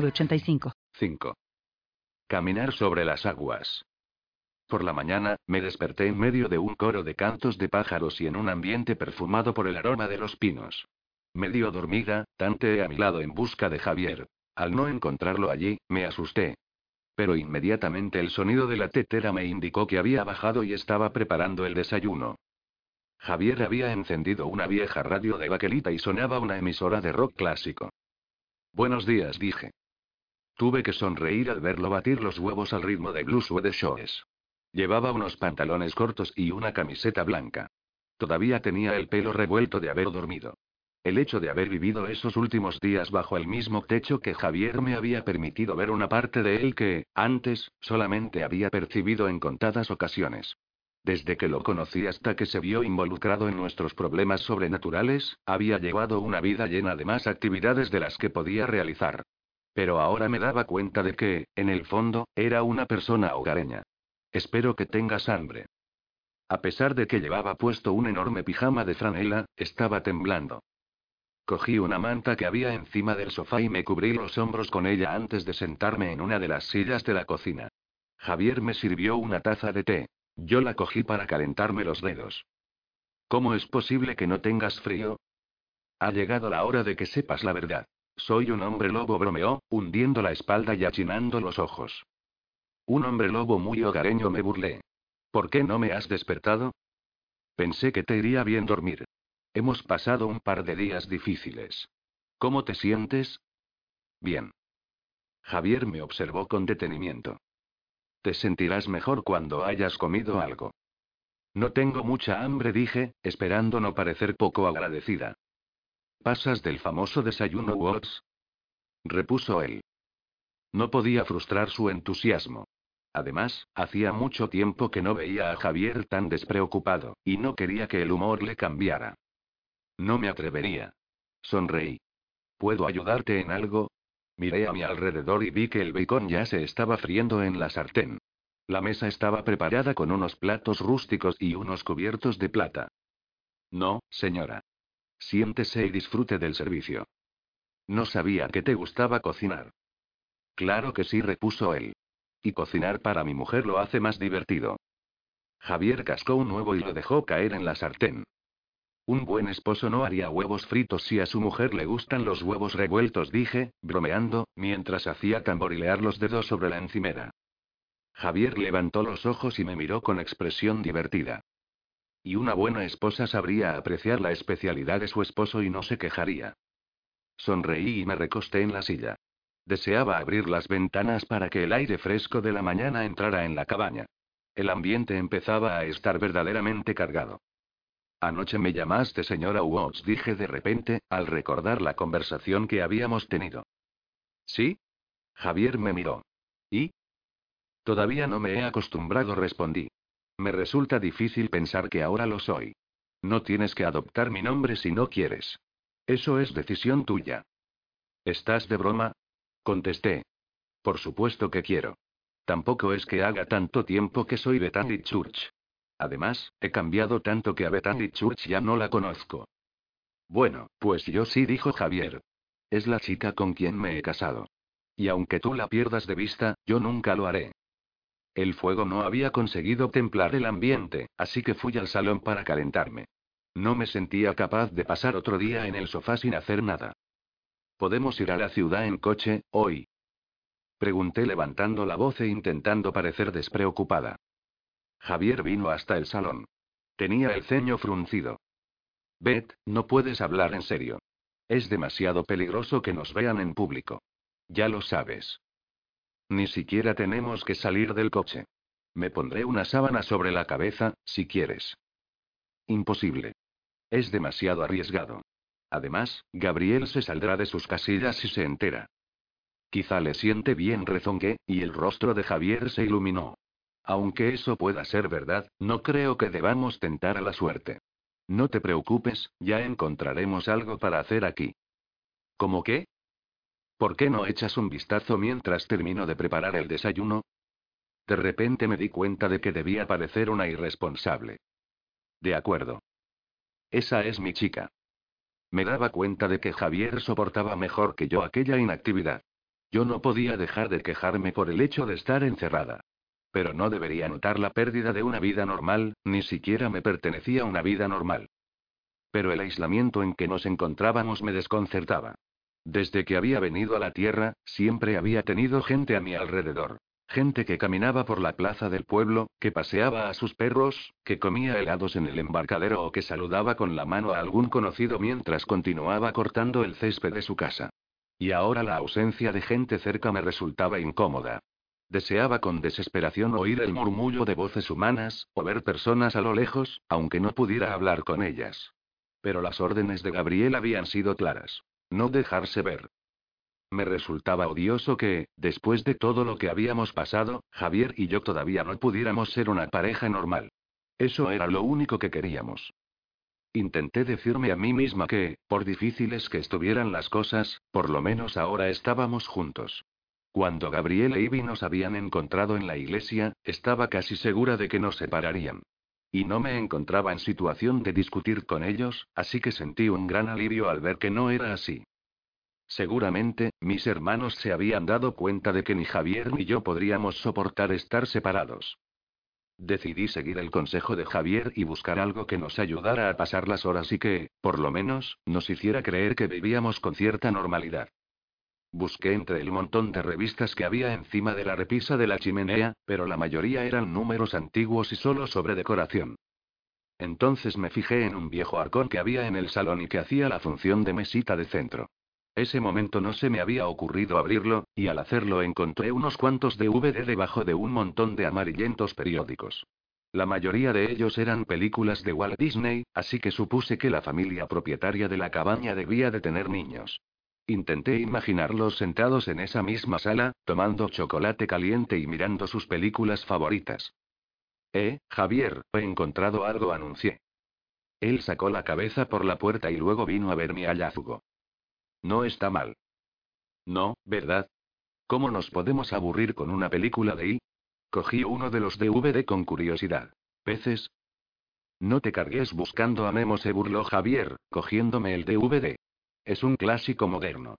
906985. 5. Caminar sobre las aguas. Por la mañana, me desperté en medio de un coro de cantos de pájaros y en un ambiente perfumado por el aroma de los pinos. Medio dormida, tanteé a mi lado en busca de Javier. Al no encontrarlo allí, me asusté. Pero inmediatamente el sonido de la tetera me indicó que había bajado y estaba preparando el desayuno. Javier había encendido una vieja radio de baquelita y sonaba una emisora de rock clásico. Buenos días, dije. Tuve que sonreír al verlo batir los huevos al ritmo de Blue Suede Shoes. Llevaba unos pantalones cortos y una camiseta blanca. Todavía tenía el pelo revuelto de haber dormido. El hecho de haber vivido esos últimos días bajo el mismo techo que Javier me había permitido ver una parte de él que, antes, solamente había percibido en contadas ocasiones. Desde que lo conocí hasta que se vio involucrado en nuestros problemas sobrenaturales, había llevado una vida llena de más actividades de las que podía realizar. Pero ahora me daba cuenta de que, en el fondo, era una persona hogareña. Espero que tengas hambre. A pesar de que llevaba puesto un enorme pijama de franela, estaba temblando. Cogí una manta que había encima del sofá y me cubrí los hombros con ella antes de sentarme en una de las sillas de la cocina. Javier me sirvió una taza de té. Yo la cogí para calentarme los dedos. ¿Cómo es posible que no tengas frío? Ha llegado la hora de que sepas la verdad. Soy un hombre lobo, bromeó, hundiendo la espalda y achinando los ojos. Un hombre lobo muy hogareño, me burlé. ¿Por qué no me has despertado? Pensé que te iría bien dormir. Hemos pasado un par de días difíciles. ¿Cómo te sientes? Bien. Javier me observó con detenimiento. Te sentirás mejor cuando hayas comido algo. No tengo mucha hambre, dije, esperando no parecer poco agradecida. ¿Pasas del famoso desayuno Watts? repuso él. No podía frustrar su entusiasmo. Además, hacía mucho tiempo que no veía a Javier tan despreocupado, y no quería que el humor le cambiara. No me atrevería. Sonreí. ¿Puedo ayudarte en algo? Miré a mi alrededor y vi que el bacon ya se estaba friendo en la sartén. La mesa estaba preparada con unos platos rústicos y unos cubiertos de plata. No, señora. Siéntese y disfrute del servicio. No sabía que te gustaba cocinar. Claro que sí, repuso él. Y cocinar para mi mujer lo hace más divertido. Javier cascó un huevo y lo dejó caer en la sartén. Un buen esposo no haría huevos fritos si a su mujer le gustan los huevos revueltos, dije, bromeando, mientras hacía tamborilear los dedos sobre la encimera. Javier levantó los ojos y me miró con expresión divertida. Y una buena esposa sabría apreciar la especialidad de su esposo y no se quejaría. Sonreí y me recosté en la silla. Deseaba abrir las ventanas para que el aire fresco de la mañana entrara en la cabaña. El ambiente empezaba a estar verdaderamente cargado. Anoche me llamaste señora Watts, dije de repente, al recordar la conversación que habíamos tenido. ¿Sí? Javier me miró. ¿Y? Todavía no me he acostumbrado, respondí. Me resulta difícil pensar que ahora lo soy. No tienes que adoptar mi nombre si no quieres. Eso es decisión tuya. ¿Estás de broma? Contesté. Por supuesto que quiero. Tampoco es que haga tanto tiempo que soy Bethany Church. Además, he cambiado tanto que a Bethany Church ya no la conozco. Bueno, pues yo sí, dijo Javier. Es la chica con quien me he casado. Y aunque tú la pierdas de vista, yo nunca lo haré. El fuego no había conseguido templar el ambiente, así que fui al salón para calentarme. No me sentía capaz de pasar otro día en el sofá sin hacer nada. ¿Podemos ir a la ciudad en coche, hoy? Pregunté levantando la voz e intentando parecer despreocupada. Javier vino hasta el salón. Tenía el ceño fruncido. Beth, no puedes hablar en serio. Es demasiado peligroso que nos vean en público. Ya lo sabes. Ni siquiera tenemos que salir del coche. Me pondré una sábana sobre la cabeza, si quieres. Imposible. Es demasiado arriesgado. Además, Gabriel se saldrá de sus casillas si se entera. Quizá le siente bien, rezongué, y el rostro de Javier se iluminó. Aunque eso pueda ser verdad, no creo que debamos tentar a la suerte. No te preocupes, ya encontraremos algo para hacer aquí. ¿Cómo qué? ¿Por qué no echas un vistazo mientras termino de preparar el desayuno? De repente me di cuenta de que debía parecer una irresponsable. De acuerdo. Esa es mi chica. Me daba cuenta de que Javier soportaba mejor que yo aquella inactividad. Yo no podía dejar de quejarme por el hecho de estar encerrada. Pero no debería notar la pérdida de una vida normal, ni siquiera me pertenecía una vida normal. Pero el aislamiento en que nos encontrábamos me desconcertaba. Desde que había venido a la Tierra, siempre había tenido gente a mi alrededor. Gente que caminaba por la plaza del pueblo, que paseaba a sus perros, que comía helados en el embarcadero o que saludaba con la mano a algún conocido mientras continuaba cortando el césped de su casa. Y ahora la ausencia de gente cerca me resultaba incómoda. Deseaba con desesperación oír el murmullo de voces humanas, o ver personas a lo lejos, aunque no pudiera hablar con ellas. Pero las órdenes de Gabriel habían sido claras. No dejarse ver. Me resultaba odioso que, después de todo lo que habíamos pasado, Javier y yo todavía no pudiéramos ser una pareja normal. Eso era lo único que queríamos. Intenté decirme a mí misma que, por difíciles que estuvieran las cosas, por lo menos ahora estábamos juntos. Cuando Gabriel e Ivy nos habían encontrado en la iglesia, estaba casi segura de que nos separarían. Y no me encontraba en situación de discutir con ellos, así que sentí un gran alivio al ver que no era así. Seguramente, mis hermanos se habían dado cuenta de que ni Javier ni yo podríamos soportar estar separados. Decidí seguir el consejo de Javier y buscar algo que nos ayudara a pasar las horas y que, por lo menos, nos hiciera creer que vivíamos con cierta normalidad. Busqué entre el montón de revistas que había encima de la repisa de la chimenea, pero la mayoría eran números antiguos y solo sobre decoración. Entonces me fijé en un viejo arcón que había en el salón y que hacía la función de mesita de centro. Ese momento no se me había ocurrido abrirlo, y al hacerlo encontré unos cuantos DVD debajo de un montón de amarillentos periódicos. La mayoría de ellos eran películas de Walt Disney, así que supuse que la familia propietaria de la cabaña debía de tener niños. Intenté imaginarlos sentados en esa misma sala, tomando chocolate caliente y mirando sus películas favoritas. Eh, Javier, he encontrado algo, anuncié. Él sacó la cabeza por la puerta y luego vino a ver mi hallazgo. No está mal. No, ¿verdad? ¿Cómo nos podemos aburrir con una película de I? Cogí uno de los DVD con curiosidad. ¿Peces? No te cargues buscando a Memo, se burló Javier, cogiéndome el DVD. Es un clásico moderno.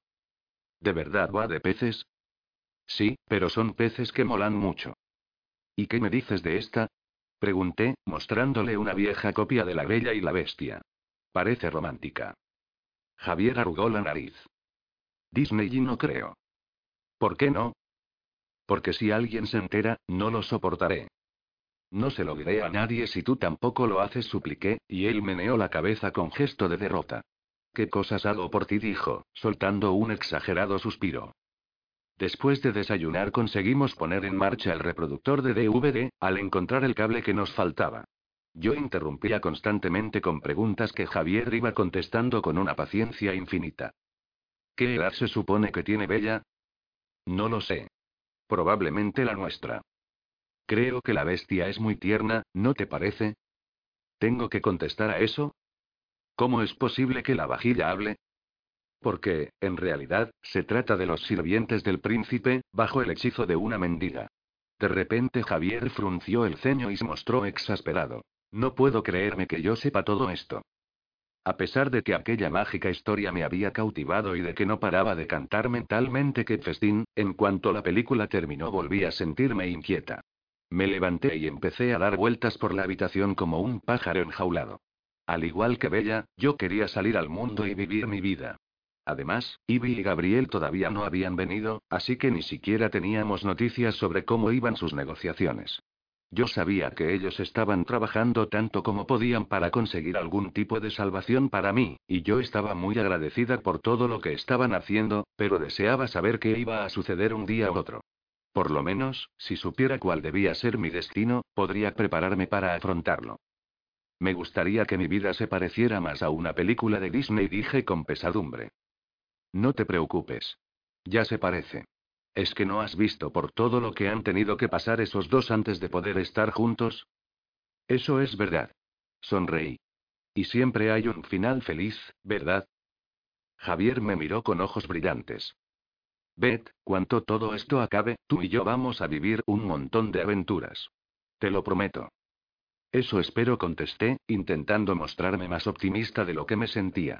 ¿De verdad va de peces? Sí, pero son peces que molan mucho. ¿Y qué me dices de esta? Pregunté, mostrándole una vieja copia de La Bella y la Bestia. Parece romántica. Javier arrugó la nariz. Disney y no creo. ¿Por qué no? Porque si alguien se entera, no lo soportaré. No se lo diré a nadie si tú tampoco lo haces, supliqué, y él meneó la cabeza con gesto de derrota. ¿Qué cosas hago por ti? dijo, soltando un exagerado suspiro. Después de desayunar conseguimos poner en marcha el reproductor de DVD, al encontrar el cable que nos faltaba. Yo interrumpía constantemente con preguntas que Javier iba contestando con una paciencia infinita. ¿Qué edad se supone que tiene Bella? No lo sé. Probablemente la nuestra. Creo que la bestia es muy tierna, ¿no te parece? ¿Tengo que contestar a eso? ¿Cómo es posible que la vajilla hable? Porque, en realidad, se trata de los sirvientes del príncipe, bajo el hechizo de una mendiga. De repente Javier frunció el ceño y se mostró exasperado. No puedo creerme que yo sepa todo esto. A pesar de que aquella mágica historia me había cautivado y de que no paraba de cantar mentalmente que festín, en cuanto la película terminó volví a sentirme inquieta. Me levanté y empecé a dar vueltas por la habitación como un pájaro enjaulado. Al igual que Bella, yo quería salir al mundo y vivir mi vida. Además, Ivy y Gabriel todavía no habían venido, así que ni siquiera teníamos noticias sobre cómo iban sus negociaciones. Yo sabía que ellos estaban trabajando tanto como podían para conseguir algún tipo de salvación para mí, y yo estaba muy agradecida por todo lo que estaban haciendo, pero deseaba saber qué iba a suceder un día u otro. Por lo menos, si supiera cuál debía ser mi destino, podría prepararme para afrontarlo. Me gustaría que mi vida se pareciera más a una película de Disney, dije con pesadumbre. No te preocupes. Ya se parece. ¿Es que no has visto por todo lo que han tenido que pasar esos dos antes de poder estar juntos? Eso es verdad. Sonreí. Y siempre hay un final feliz, ¿verdad? Javier me miró con ojos brillantes. Beth, cuanto todo esto acabe, tú y yo vamos a vivir un montón de aventuras. Te lo prometo. Eso espero, contesté, intentando mostrarme más optimista de lo que me sentía.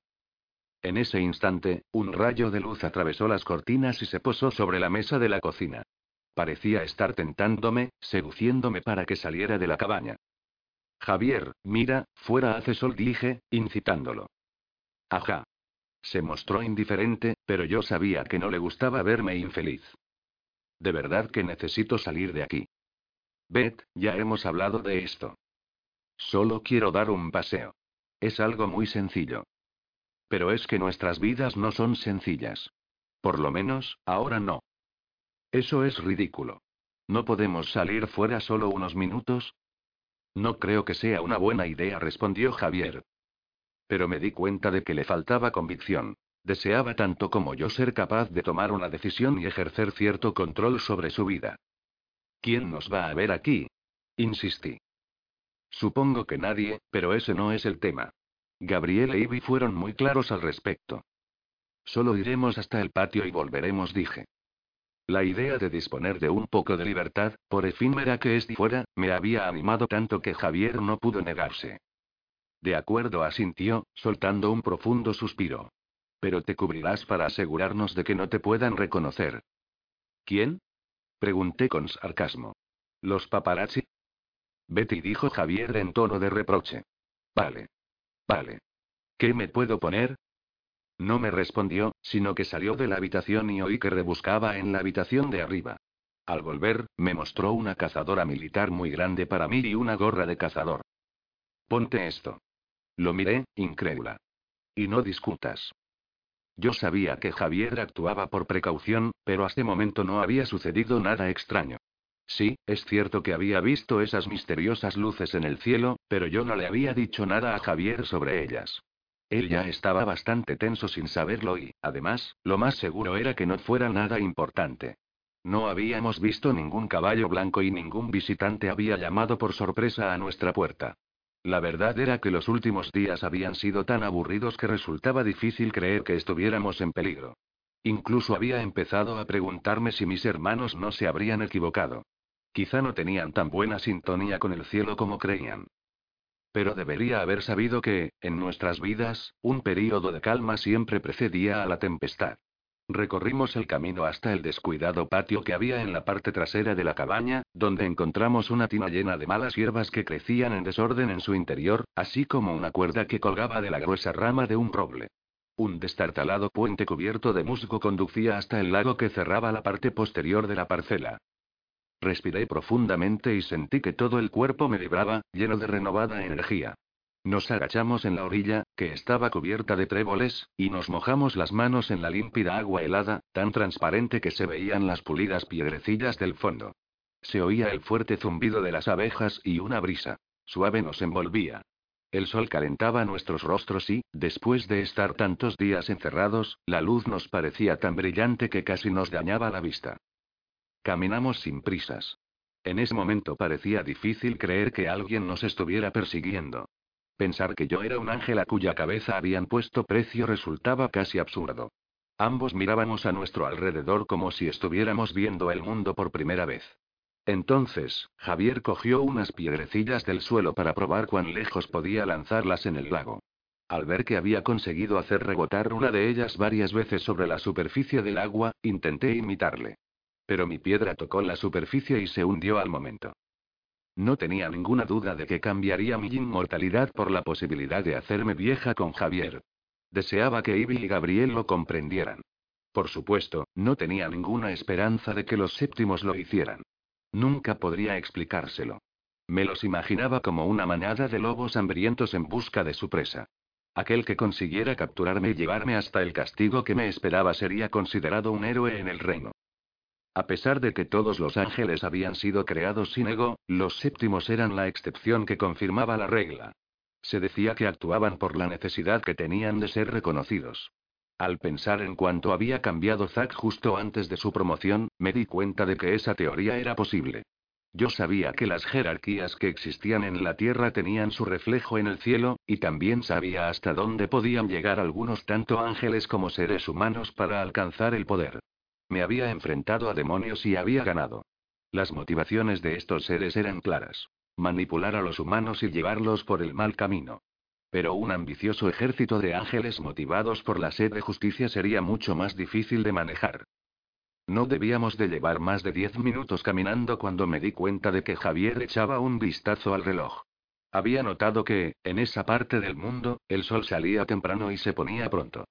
En ese instante, un rayo de luz atravesó las cortinas y se posó sobre la mesa de la cocina. Parecía estar tentándome, seduciéndome para que saliera de la cabaña. Javier, mira, fuera hace sol, dije, incitándolo. Ajá. Se mostró indiferente, pero yo sabía que no le gustaba verme infeliz. De verdad que necesito salir de aquí. Beth, ya hemos hablado de esto. Solo quiero dar un paseo. Es algo muy sencillo. Pero es que nuestras vidas no son sencillas. Por lo menos, ahora no. Eso es ridículo. ¿No podemos salir fuera solo unos minutos? No creo que sea una buena idea, respondió Javier. Pero me di cuenta de que le faltaba convicción. Deseaba tanto como yo ser capaz de tomar una decisión y ejercer cierto control sobre su vida. ¿Quién nos va a ver aquí? Insistí. Supongo que nadie, pero ese no es el tema. Gabriel e Ivy fueron muy claros al respecto. Solo iremos hasta el patio y volveremos, dije. La idea de disponer de un poco de libertad, por efímera que esté fuera, me había animado tanto que Javier no pudo negarse. De acuerdo, asintió, soltando un profundo suspiro. Pero te cubrirás para asegurarnos de que no te puedan reconocer. ¿Quién? Pregunté con sarcasmo. ¿Los paparazzi? Betty dijo Javier en tono de reproche. Vale. Vale. ¿Qué me puedo poner? No me respondió, sino que salió de la habitación y oí que rebuscaba en la habitación de arriba. Al volver, me mostró una cazadora militar muy grande para mí y una gorra de cazador. Ponte esto. Lo miré, incrédula. Y no discutas. Yo sabía que Javier actuaba por precaución, pero hasta momento no había sucedido nada extraño. Sí, es cierto que había visto esas misteriosas luces en el cielo, pero yo no le había dicho nada a Javier sobre ellas. Él ya estaba bastante tenso sin saberlo y, además, lo más seguro era que no fuera nada importante. No habíamos visto ningún caballo blanco y ningún visitante había llamado por sorpresa a nuestra puerta. La verdad era que los últimos días habían sido tan aburridos que resultaba difícil creer que estuviéramos en peligro. Incluso había empezado a preguntarme si mis hermanos no se habrían equivocado. Quizá no tenían tan buena sintonía con el cielo como creían. Pero debería haber sabido que, en nuestras vidas, un período de calma siempre precedía a la tempestad. Recorrimos el camino hasta el descuidado patio que había en la parte trasera de la cabaña, donde encontramos una tina llena de malas hierbas que crecían en desorden en su interior, así como una cuerda que colgaba de la gruesa rama de un roble. Un destartalado puente cubierto de musgo conducía hasta el lago que cerraba la parte posterior de la parcela. Respiré profundamente y sentí que todo el cuerpo me vibraba, lleno de renovada energía. Nos agachamos en la orilla, que estaba cubierta de tréboles, y nos mojamos las manos en la límpida agua helada, tan transparente que se veían las pulidas piedrecillas del fondo. Se oía el fuerte zumbido de las abejas y una brisa. Suave nos envolvía. El sol calentaba nuestros rostros y, después de estar tantos días encerrados, la luz nos parecía tan brillante que casi nos dañaba la vista. Caminamos sin prisas. En ese momento parecía difícil creer que alguien nos estuviera persiguiendo. Pensar que yo era un ángel a cuya cabeza habían puesto precio resultaba casi absurdo. Ambos mirábamos a nuestro alrededor como si estuviéramos viendo el mundo por primera vez. Entonces, Javier cogió unas piedrecillas del suelo para probar cuán lejos podía lanzarlas en el lago. Al ver que había conseguido hacer rebotar una de ellas varias veces sobre la superficie del agua, intenté imitarle. Pero mi piedra tocó la superficie y se hundió al momento. No tenía ninguna duda de que cambiaría mi inmortalidad por la posibilidad de hacerme vieja con Javier. Deseaba que Ivy y Gabriel lo comprendieran. Por supuesto, no tenía ninguna esperanza de que los séptimos lo hicieran. Nunca podría explicárselo. Me los imaginaba como una manada de lobos hambrientos en busca de su presa. Aquel que consiguiera capturarme y llevarme hasta el castigo que me esperaba sería considerado un héroe en el reino. A pesar de que todos los ángeles habían sido creados sin ego, los séptimos eran la excepción que confirmaba la regla. Se decía que actuaban por la necesidad que tenían de ser reconocidos. Al pensar en cuánto había cambiado Zack justo antes de su promoción, me di cuenta de que esa teoría era posible. Yo sabía que las jerarquías que existían en la Tierra tenían su reflejo en el cielo, y también sabía hasta dónde podían llegar algunos tanto ángeles como seres humanos para alcanzar el poder. Me había enfrentado a demonios y había ganado. Las motivaciones de estos seres eran claras. Manipular a los humanos y llevarlos por el mal camino. Pero un ambicioso ejército de ángeles motivados por la sed de justicia sería mucho más difícil de manejar. No debíamos de llevar más de diez minutos caminando cuando me di cuenta de que Javier echaba un vistazo al reloj. Había notado que, en esa parte del mundo, el sol salía temprano y se ponía pronto.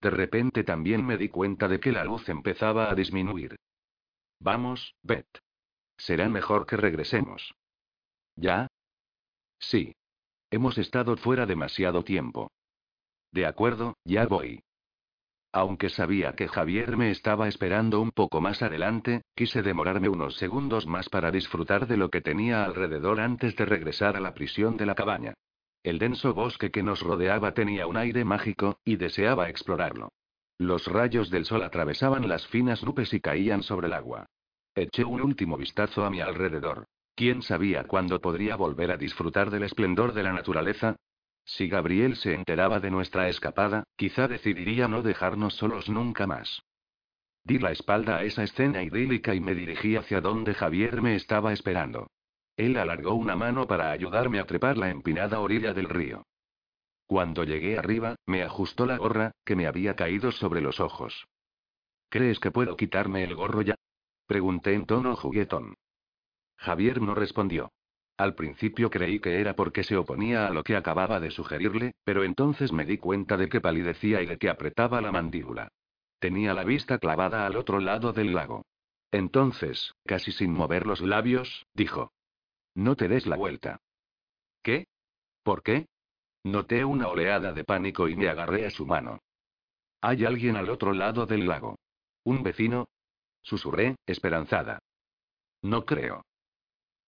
De repente también me di cuenta de que la luz empezaba a disminuir. Vamos, Beth. Será mejor que regresemos. ¿Ya? Sí. Hemos estado fuera demasiado tiempo. De acuerdo, ya voy. Aunque sabía que Javier me estaba esperando un poco más adelante, quise demorarme unos segundos más para disfrutar de lo que tenía alrededor antes de regresar a la prisión de la cabaña. El denso bosque que nos rodeaba tenía un aire mágico, y deseaba explorarlo. Los rayos del sol atravesaban las finas nubes y caían sobre el agua. Eché un último vistazo a mi alrededor. ¿Quién sabía cuándo podría volver a disfrutar del esplendor de la naturaleza? Si Gabriel se enteraba de nuestra escapada, quizá decidiría no dejarnos solos nunca más. Di la espalda a esa escena idílica y me dirigí hacia donde Javier me estaba esperando. Él alargó una mano para ayudarme a trepar la empinada orilla del río. Cuando llegué arriba, me ajustó la gorra, que me había caído sobre los ojos. ¿Crees que puedo quitarme el gorro ya? Pregunté en tono juguetón. Javier no respondió. Al principio creí que era porque se oponía a lo que acababa de sugerirle, pero entonces me di cuenta de que palidecía y de que apretaba la mandíbula. Tenía la vista clavada al otro lado del lago. Entonces, casi sin mover los labios, dijo. No te des la vuelta. ¿Qué? ¿Por qué? Noté una oleada de pánico y me agarré a su mano. Hay alguien al otro lado del lago. ¿Un vecino? Susurré, esperanzada. No creo.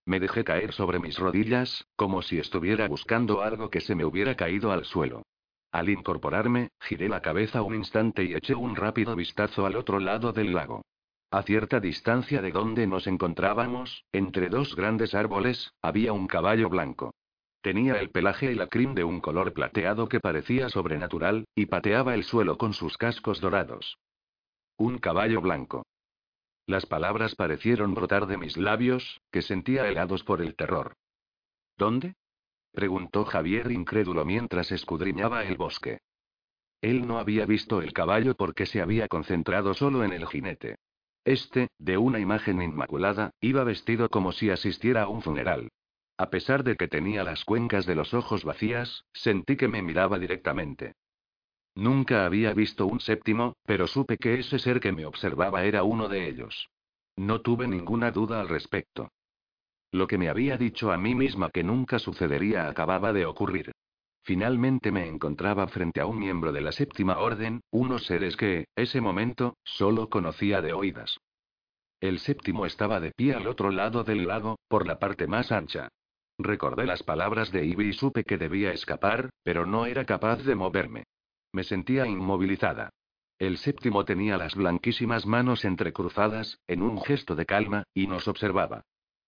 Me dejé caer sobre mis rodillas, como si estuviera buscando algo que se me hubiera caído al suelo. Al incorporarme, giré la cabeza un instante y eché un rápido vistazo al otro lado del lago. A cierta distancia de donde nos encontrábamos, entre dos grandes árboles, había un caballo blanco. Tenía el pelaje y la crin de un color plateado que parecía sobrenatural, y pateaba el suelo con sus cascos dorados. Un caballo blanco. Las palabras parecieron brotar de mis labios, que sentía helados por el terror. ¿Dónde? preguntó Javier incrédulo mientras escudriñaba el bosque. Él no había visto el caballo porque se había concentrado solo en el jinete. Este, de una imagen inmaculada, iba vestido como si asistiera a un funeral. A pesar de que tenía las cuencas de los ojos vacías, sentí que me miraba directamente. Nunca había visto un séptimo, pero supe que ese ser que me observaba era uno de ellos. No tuve ninguna duda al respecto. Lo que me había dicho a mí misma que nunca sucedería acababa de ocurrir. Finalmente me encontraba frente a un miembro de la séptima orden, unos seres que, ese momento, solo conocía de oídas. El séptimo estaba de pie al otro lado del lago, por la parte más ancha. Recordé las palabras de Ivy y supe que debía escapar, pero no era capaz de moverme. Me sentía inmovilizada. El séptimo tenía las blanquísimas manos entrecruzadas, en un gesto de calma, y nos observaba.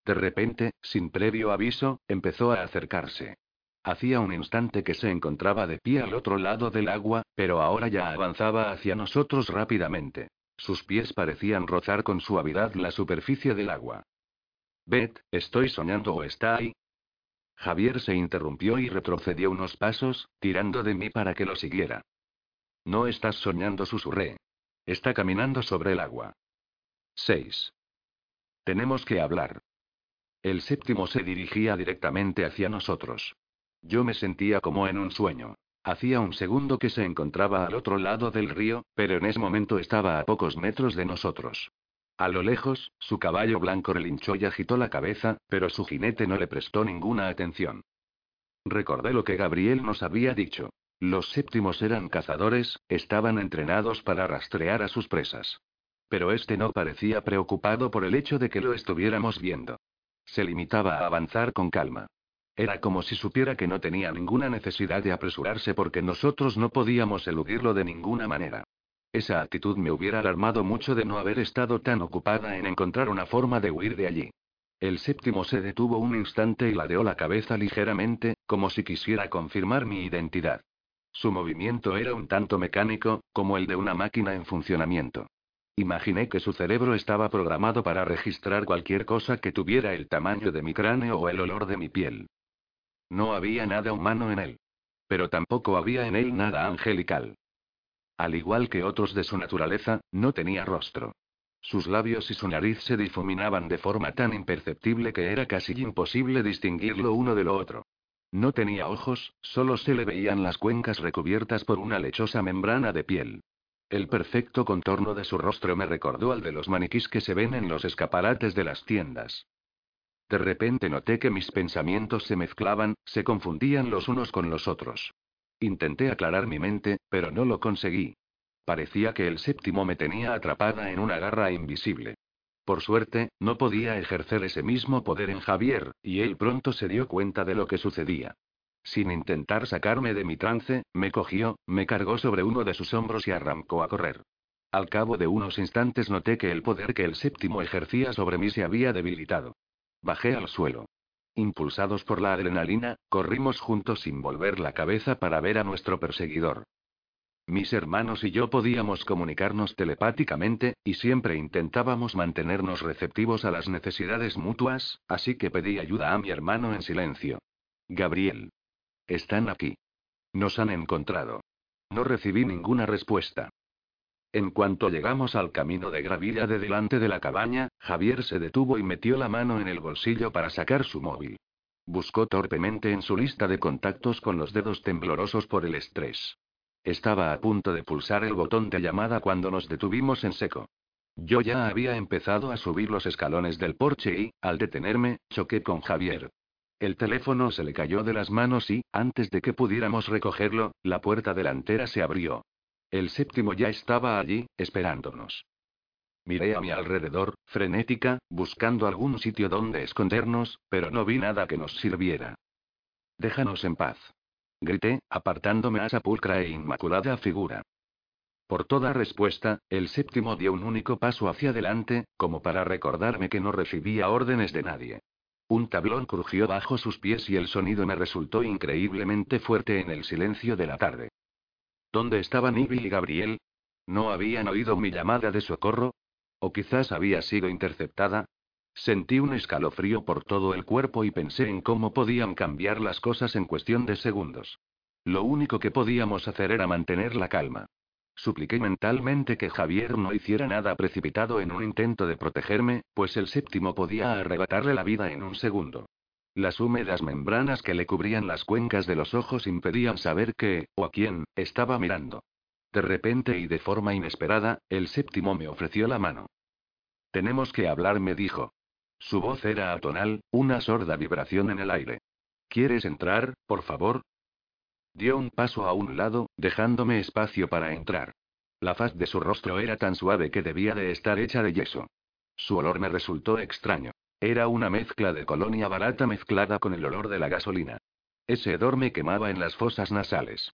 De repente, sin previo aviso, empezó a acercarse. Hacía un instante que se encontraba de pie al otro lado del agua, pero ahora ya avanzaba hacia nosotros rápidamente. Sus pies parecían rozar con suavidad la superficie del agua. Beth, ¿estoy soñando o está ahí? Javier se interrumpió y retrocedió unos pasos, tirando de mí para que lo siguiera. No estás soñando, susurré. Está caminando sobre el agua. 6. Tenemos que hablar. El séptimo se dirigía directamente hacia nosotros. Yo me sentía como en un sueño. Hacía un segundo que se encontraba al otro lado del río, pero en ese momento estaba a pocos metros de nosotros. A lo lejos, su caballo blanco relinchó y agitó la cabeza, pero su jinete no le prestó ninguna atención. Recordé lo que Gabriel nos había dicho. Los séptimos eran cazadores, estaban entrenados para rastrear a sus presas. Pero este no parecía preocupado por el hecho de que lo estuviéramos viendo. Se limitaba a avanzar con calma. Era como si supiera que no tenía ninguna necesidad de apresurarse porque nosotros no podíamos eludirlo de ninguna manera. Esa actitud me hubiera alarmado mucho de no haber estado tan ocupada en encontrar una forma de huir de allí. El séptimo se detuvo un instante y ladeó la cabeza ligeramente, como si quisiera confirmar mi identidad. Su movimiento era un tanto mecánico, como el de una máquina en funcionamiento. Imaginé que su cerebro estaba programado para registrar cualquier cosa que tuviera el tamaño de mi cráneo o el olor de mi piel. No había nada humano en él. Pero tampoco había en él nada angelical. Al igual que otros de su naturaleza, no tenía rostro. Sus labios y su nariz se difuminaban de forma tan imperceptible que era casi imposible distinguirlo uno de lo otro. No tenía ojos, solo se le veían las cuencas recubiertas por una lechosa membrana de piel. El perfecto contorno de su rostro me recordó al de los maniquís que se ven en los escaparates de las tiendas. De repente noté que mis pensamientos se mezclaban, se confundían los unos con los otros. Intenté aclarar mi mente, pero no lo conseguí. Parecía que el séptimo me tenía atrapada en una garra invisible. Por suerte, no podía ejercer ese mismo poder en Javier, y él pronto se dio cuenta de lo que sucedía. Sin intentar sacarme de mi trance, me cogió, me cargó sobre uno de sus hombros y arrancó a correr. Al cabo de unos instantes noté que el poder que el séptimo ejercía sobre mí se había debilitado. Bajé al suelo. Impulsados por la adrenalina, corrimos juntos sin volver la cabeza para ver a nuestro perseguidor. Mis hermanos y yo podíamos comunicarnos telepáticamente, y siempre intentábamos mantenernos receptivos a las necesidades mutuas, así que pedí ayuda a mi hermano en silencio. Gabriel. Están aquí. Nos han encontrado. No recibí ninguna respuesta. En cuanto llegamos al camino de gravilla de delante de la cabaña, Javier se detuvo y metió la mano en el bolsillo para sacar su móvil. Buscó torpemente en su lista de contactos con los dedos temblorosos por el estrés. Estaba a punto de pulsar el botón de llamada cuando nos detuvimos en seco. Yo ya había empezado a subir los escalones del porche y, al detenerme, choqué con Javier. El teléfono se le cayó de las manos y, antes de que pudiéramos recogerlo, la puerta delantera se abrió. El séptimo ya estaba allí, esperándonos. Miré a mi alrededor, frenética, buscando algún sitio donde escondernos, pero no vi nada que nos sirviera. Déjanos en paz. Grité, apartándome a esa pulcra e inmaculada figura. Por toda respuesta, el séptimo dio un único paso hacia adelante, como para recordarme que no recibía órdenes de nadie. Un tablón crujió bajo sus pies y el sonido me resultó increíblemente fuerte en el silencio de la tarde. ¿Dónde estaban Ivy y Gabriel? ¿No habían oído mi llamada de socorro? ¿O quizás había sido interceptada? Sentí un escalofrío por todo el cuerpo y pensé en cómo podían cambiar las cosas en cuestión de segundos. Lo único que podíamos hacer era mantener la calma. Supliqué mentalmente que Javier no hiciera nada precipitado en un intento de protegerme, pues el séptimo podía arrebatarle la vida en un segundo. Las húmedas membranas que le cubrían las cuencas de los ojos impedían saber qué, o a quién, estaba mirando. De repente y de forma inesperada, el séptimo me ofreció la mano. Tenemos que hablar, me dijo. Su voz era atonal, una sorda vibración en el aire. ¿Quieres entrar, por favor? Dio un paso a un lado, dejándome espacio para entrar. La faz de su rostro era tan suave que debía de estar hecha de yeso. Su olor me resultó extraño. Era una mezcla de colonia barata mezclada con el olor de la gasolina. Ese hedor me quemaba en las fosas nasales.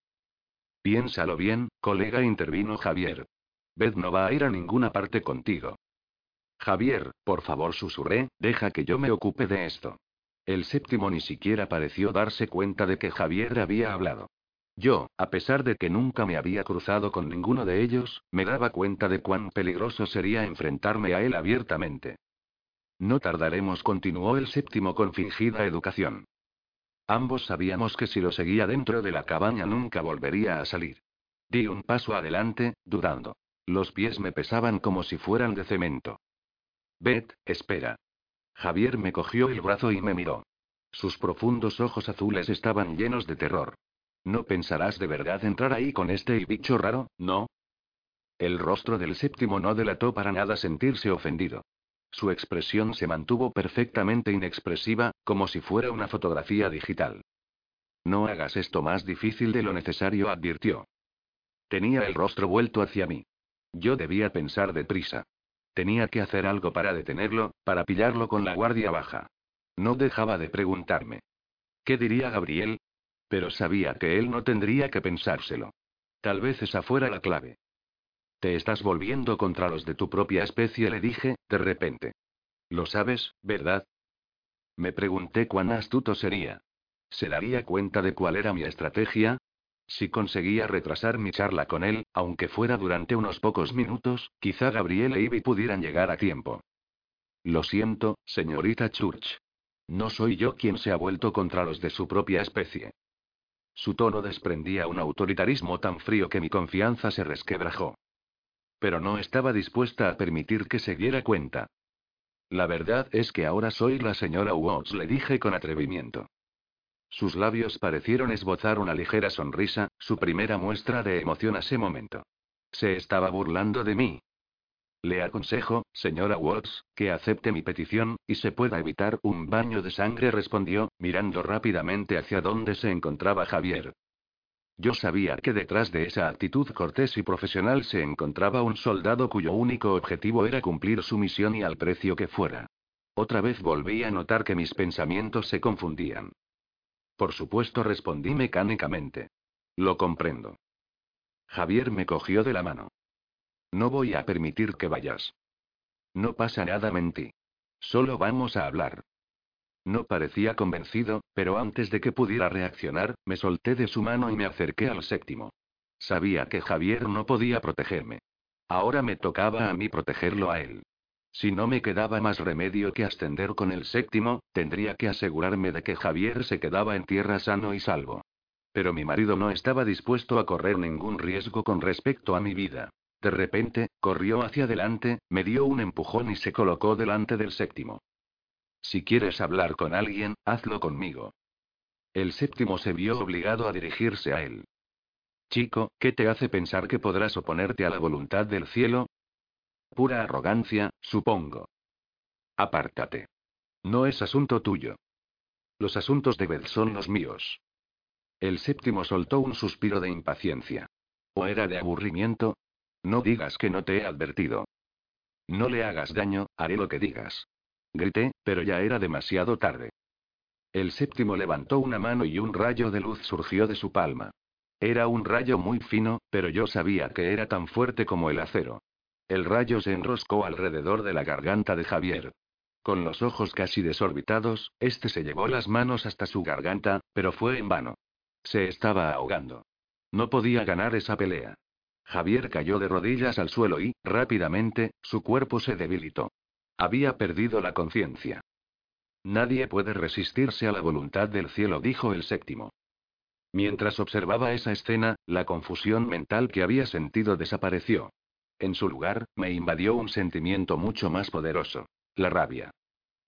Piénsalo bien, colega, intervino Javier. Beth no va a ir a ninguna parte contigo. Javier, por favor, susurré, deja que yo me ocupe de esto. El séptimo ni siquiera pareció darse cuenta de que Javier había hablado. Yo, a pesar de que nunca me había cruzado con ninguno de ellos, me daba cuenta de cuán peligroso sería enfrentarme a él abiertamente. No tardaremos, continuó el séptimo con fingida educación. Ambos sabíamos que si lo seguía dentro de la cabaña nunca volvería a salir. Di un paso adelante, dudando. Los pies me pesaban como si fueran de cemento. Beth, espera. Javier me cogió el brazo y me miró. Sus profundos ojos azules estaban llenos de terror. No pensarás de verdad entrar ahí con este bicho raro, ¿no? El rostro del séptimo no delató para nada sentirse ofendido. Su expresión se mantuvo perfectamente inexpresiva, como si fuera una fotografía digital. No hagas esto más difícil de lo necesario, advirtió. Tenía el rostro vuelto hacia mí. Yo debía pensar deprisa. Tenía que hacer algo para detenerlo, para pillarlo con la guardia baja. No dejaba de preguntarme. ¿Qué diría Gabriel? Pero sabía que él no tendría que pensárselo. Tal vez esa fuera la clave. Te estás volviendo contra los de tu propia especie, le dije, de repente. Lo sabes, ¿verdad? Me pregunté cuán astuto sería. ¿Se daría cuenta de cuál era mi estrategia? Si conseguía retrasar mi charla con él, aunque fuera durante unos pocos minutos, quizá Gabriel e Ivy pudieran llegar a tiempo. Lo siento, señorita Church. No soy yo quien se ha vuelto contra los de su propia especie. Su tono desprendía un autoritarismo tan frío que mi confianza se resquebrajó. Pero no estaba dispuesta a permitir que se diera cuenta. La verdad es que ahora soy la señora Watts, le dije con atrevimiento. Sus labios parecieron esbozar una ligera sonrisa, su primera muestra de emoción a ese momento. Se estaba burlando de mí. Le aconsejo, señora Watts, que acepte mi petición, y se pueda evitar un baño de sangre, respondió, mirando rápidamente hacia donde se encontraba Javier. Yo sabía que detrás de esa actitud cortés y profesional se encontraba un soldado cuyo único objetivo era cumplir su misión y al precio que fuera. Otra vez volví a notar que mis pensamientos se confundían. Por supuesto, respondí mecánicamente. Lo comprendo. Javier me cogió de la mano. No voy a permitir que vayas. No pasa nada, mentí. Solo vamos a hablar. No parecía convencido, pero antes de que pudiera reaccionar, me solté de su mano y me acerqué al séptimo. Sabía que Javier no podía protegerme. Ahora me tocaba a mí protegerlo a él. Si no me quedaba más remedio que ascender con el séptimo, tendría que asegurarme de que Javier se quedaba en tierra sano y salvo. Pero mi marido no estaba dispuesto a correr ningún riesgo con respecto a mi vida. De repente, corrió hacia adelante, me dio un empujón y se colocó delante del séptimo. Si quieres hablar con alguien, hazlo conmigo. El séptimo se vio obligado a dirigirse a él. Chico, ¿qué te hace pensar que podrás oponerte a la voluntad del cielo? Pura arrogancia, supongo. Apártate. No es asunto tuyo. Los asuntos de Beth son los míos. El séptimo soltó un suspiro de impaciencia. ¿O era de aburrimiento? No digas que no te he advertido. No le hagas daño, haré lo que digas. Grité, pero ya era demasiado tarde. El séptimo levantó una mano y un rayo de luz surgió de su palma. Era un rayo muy fino, pero yo sabía que era tan fuerte como el acero. El rayo se enroscó alrededor de la garganta de Javier. Con los ojos casi desorbitados, este se llevó las manos hasta su garganta, pero fue en vano. Se estaba ahogando. No podía ganar esa pelea. Javier cayó de rodillas al suelo y, rápidamente, su cuerpo se debilitó. Había perdido la conciencia. Nadie puede resistirse a la voluntad del cielo, dijo el séptimo. Mientras observaba esa escena, la confusión mental que había sentido desapareció. En su lugar, me invadió un sentimiento mucho más poderoso. La rabia.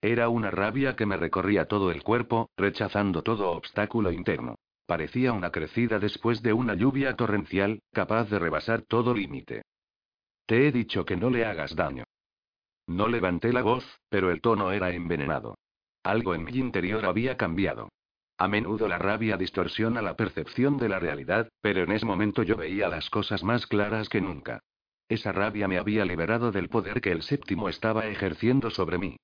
Era una rabia que me recorría todo el cuerpo, rechazando todo obstáculo interno. Parecía una crecida después de una lluvia torrencial, capaz de rebasar todo límite. Te he dicho que no le hagas daño. No levanté la voz, pero el tono era envenenado. Algo en mi interior había cambiado. A menudo la rabia distorsiona la percepción de la realidad, pero en ese momento yo veía las cosas más claras que nunca. Esa rabia me había liberado del poder que el séptimo estaba ejerciendo sobre mí.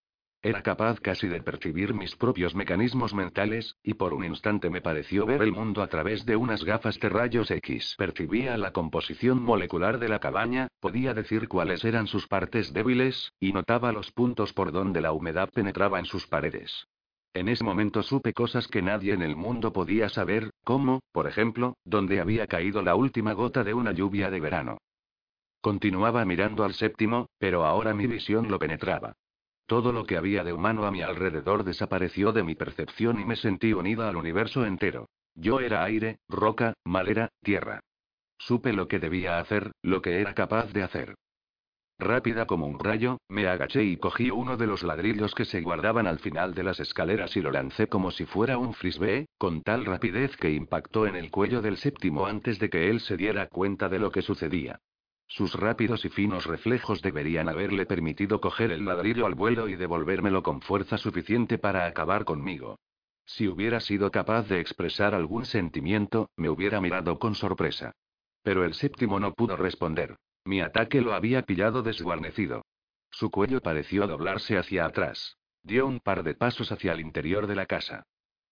Era capaz casi de percibir mis propios mecanismos mentales, y por un instante me pareció ver el mundo a través de unas gafas de rayos X. Percibía la composición molecular de la cabaña, podía decir cuáles eran sus partes débiles, y notaba los puntos por donde la humedad penetraba en sus paredes. En ese momento supe cosas que nadie en el mundo podía saber, como, por ejemplo, dónde había caído la última gota de una lluvia de verano. Continuaba mirando al séptimo, pero ahora mi visión lo penetraba. Todo lo que había de humano a mi alrededor desapareció de mi percepción y me sentí unida al universo entero. Yo era aire, roca, madera, tierra. Supe lo que debía hacer, lo que era capaz de hacer. Rápida como un rayo, me agaché y cogí uno de los ladrillos que se guardaban al final de las escaleras y lo lancé como si fuera un frisbee, con tal rapidez que impactó en el cuello del séptimo antes de que él se diera cuenta de lo que sucedía. Sus rápidos y finos reflejos deberían haberle permitido coger el ladrillo al vuelo y devolvérmelo con fuerza suficiente para acabar conmigo. Si hubiera sido capaz de expresar algún sentimiento, me hubiera mirado con sorpresa. Pero el séptimo no pudo responder. Mi ataque lo había pillado desguarnecido. Su cuello pareció doblarse hacia atrás. Dio un par de pasos hacia el interior de la casa.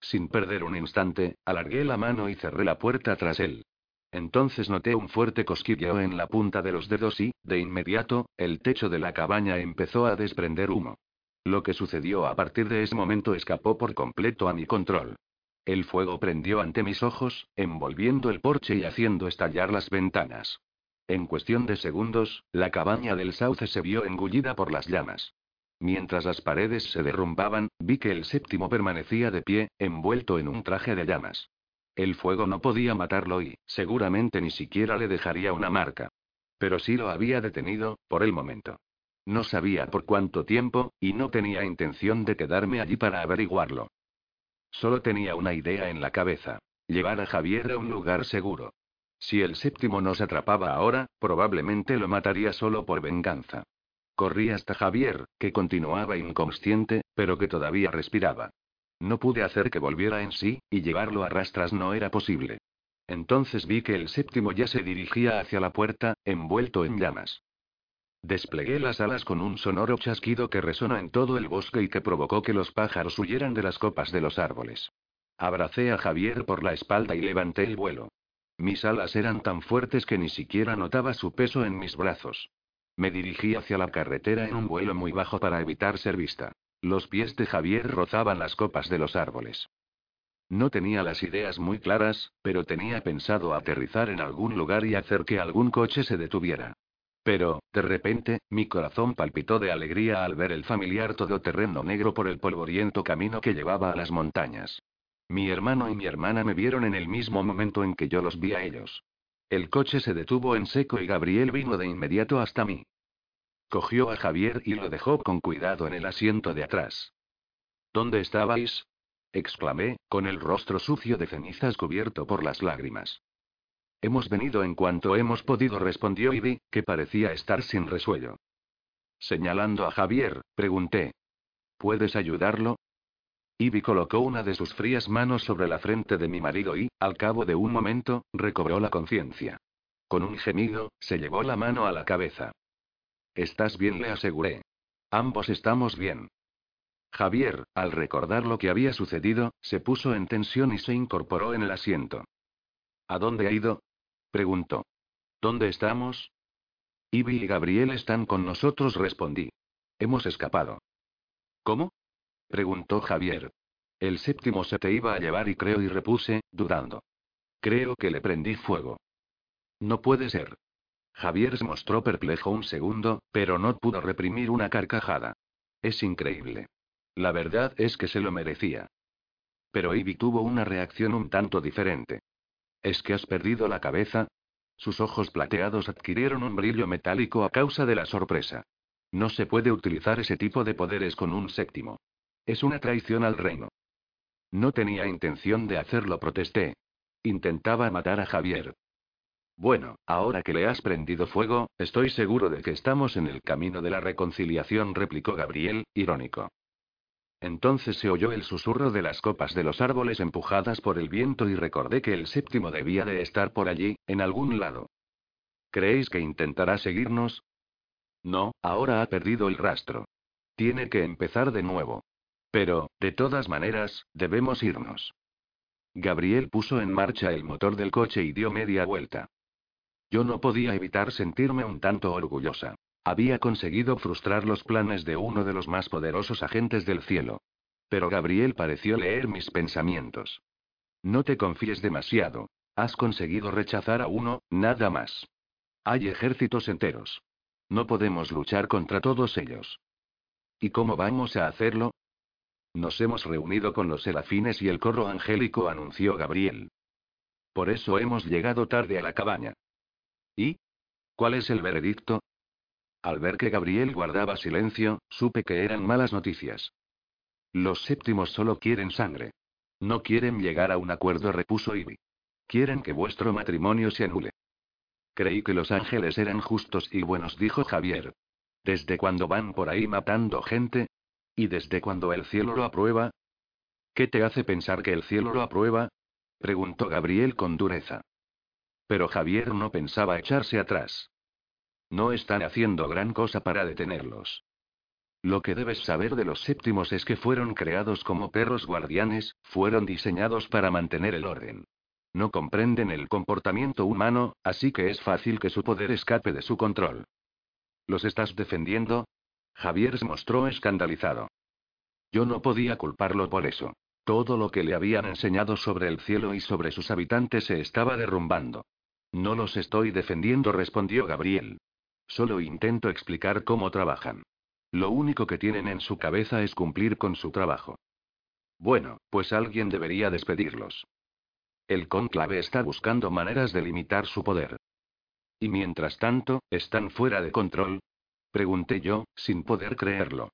Sin perder un instante, alargué la mano y cerré la puerta tras él. Entonces noté un fuerte cosquilleo en la punta de los dedos y, de inmediato, el techo de la cabaña empezó a desprender humo. Lo que sucedió a partir de ese momento escapó por completo a mi control. El fuego prendió ante mis ojos, envolviendo el porche y haciendo estallar las ventanas. En cuestión de segundos, la cabaña del sauce se vio engullida por las llamas. Mientras las paredes se derrumbaban, vi que el séptimo permanecía de pie, envuelto en un traje de llamas. El fuego no podía matarlo y, seguramente ni siquiera le dejaría una marca. Pero sí lo había detenido, por el momento. No sabía por cuánto tiempo, y no tenía intención de quedarme allí para averiguarlo. Solo tenía una idea en la cabeza. Llevar a Javier a un lugar seguro. Si el séptimo nos atrapaba ahora, probablemente lo mataría solo por venganza. Corrí hasta Javier, que continuaba inconsciente, pero que todavía respiraba. No pude hacer que volviera en sí, y llevarlo a rastras no era posible. Entonces vi que el séptimo ya se dirigía hacia la puerta, envuelto en llamas. Desplegué las alas con un sonoro chasquido que resonó en todo el bosque y que provocó que los pájaros huyeran de las copas de los árboles. Abracé a Javier por la espalda y levanté el vuelo. Mis alas eran tan fuertes que ni siquiera notaba su peso en mis brazos. Me dirigí hacia la carretera en un vuelo muy bajo para evitar ser vista. Los pies de Javier rozaban las copas de los árboles. No tenía las ideas muy claras, pero tenía pensado aterrizar en algún lugar y hacer que algún coche se detuviera. Pero, de repente, mi corazón palpitó de alegría al ver el familiar todoterreno negro por el polvoriento camino que llevaba a las montañas. Mi hermano y mi hermana me vieron en el mismo momento en que yo los vi a ellos. El coche se detuvo en seco y Gabriel vino de inmediato hasta mí. Cogió a Javier y lo dejó con cuidado en el asiento de atrás. ¿Dónde estabais? exclamé, con el rostro sucio de cenizas cubierto por las lágrimas. Hemos venido en cuanto hemos podido, respondió Ivy, que parecía estar sin resuello. Señalando a Javier, pregunté. ¿Puedes ayudarlo? Ivy colocó una de sus frías manos sobre la frente de mi marido y, al cabo de un momento, recobró la conciencia. Con un gemido, se llevó la mano a la cabeza. Estás bien, le aseguré. Ambos estamos bien. Javier, al recordar lo que había sucedido, se puso en tensión y se incorporó en el asiento. ¿A dónde ha ido? preguntó. ¿Dónde estamos? Ivy y Gabriel están con nosotros, respondí. Hemos escapado. ¿Cómo? preguntó Javier. El séptimo se te iba a llevar y creo y repuse, dudando. Creo que le prendí fuego. No puede ser. Javier se mostró perplejo un segundo, pero no pudo reprimir una carcajada. Es increíble. La verdad es que se lo merecía. Pero Ivy tuvo una reacción un tanto diferente. ¿Es que has perdido la cabeza? Sus ojos plateados adquirieron un brillo metálico a causa de la sorpresa. No se puede utilizar ese tipo de poderes con un séptimo. Es una traición al reino. No tenía intención de hacerlo, protesté. Intentaba matar a Javier. Bueno, ahora que le has prendido fuego, estoy seguro de que estamos en el camino de la reconciliación, replicó Gabriel, irónico. Entonces se oyó el susurro de las copas de los árboles empujadas por el viento y recordé que el séptimo debía de estar por allí, en algún lado. ¿Creéis que intentará seguirnos? No, ahora ha perdido el rastro. Tiene que empezar de nuevo. Pero, de todas maneras, debemos irnos. Gabriel puso en marcha el motor del coche y dio media vuelta. Yo no podía evitar sentirme un tanto orgullosa. Había conseguido frustrar los planes de uno de los más poderosos agentes del cielo. Pero Gabriel pareció leer mis pensamientos. No te confíes demasiado. Has conseguido rechazar a uno, nada más. Hay ejércitos enteros. No podemos luchar contra todos ellos. ¿Y cómo vamos a hacerlo? Nos hemos reunido con los serafines y el corro angélico, anunció Gabriel. Por eso hemos llegado tarde a la cabaña. ¿Y? ¿Cuál es el veredicto? Al ver que Gabriel guardaba silencio, supe que eran malas noticias. Los séptimos solo quieren sangre. No quieren llegar a un acuerdo, repuso Ivy. Quieren que vuestro matrimonio se anule. Creí que los ángeles eran justos y buenos, dijo Javier. ¿Desde cuándo van por ahí matando gente? ¿Y desde cuándo el cielo lo aprueba? ¿Qué te hace pensar que el cielo lo aprueba? preguntó Gabriel con dureza. Pero Javier no pensaba echarse atrás. No están haciendo gran cosa para detenerlos. Lo que debes saber de los séptimos es que fueron creados como perros guardianes, fueron diseñados para mantener el orden. No comprenden el comportamiento humano, así que es fácil que su poder escape de su control. ¿Los estás defendiendo? Javier se mostró escandalizado. Yo no podía culparlo por eso. Todo lo que le habían enseñado sobre el cielo y sobre sus habitantes se estaba derrumbando. No los estoy defendiendo, respondió Gabriel. Solo intento explicar cómo trabajan. Lo único que tienen en su cabeza es cumplir con su trabajo. Bueno, pues alguien debería despedirlos. El cónclave está buscando maneras de limitar su poder. Y mientras tanto, ¿están fuera de control? Pregunté yo, sin poder creerlo.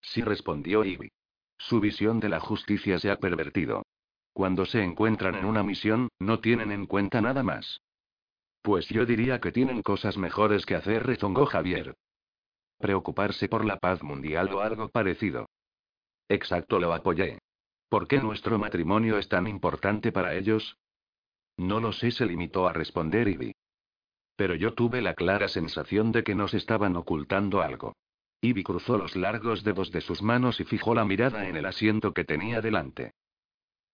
Sí respondió Ivy. Su visión de la justicia se ha pervertido. Cuando se encuentran en una misión, no tienen en cuenta nada más. Pues yo diría que tienen cosas mejores que hacer, rezongó Javier. Preocuparse por la paz mundial o algo parecido. Exacto, lo apoyé. ¿Por qué nuestro matrimonio es tan importante para ellos? No lo sé, se limitó a responder Ivy. Pero yo tuve la clara sensación de que nos estaban ocultando algo. Ivy cruzó los largos dedos de sus manos y fijó la mirada en el asiento que tenía delante.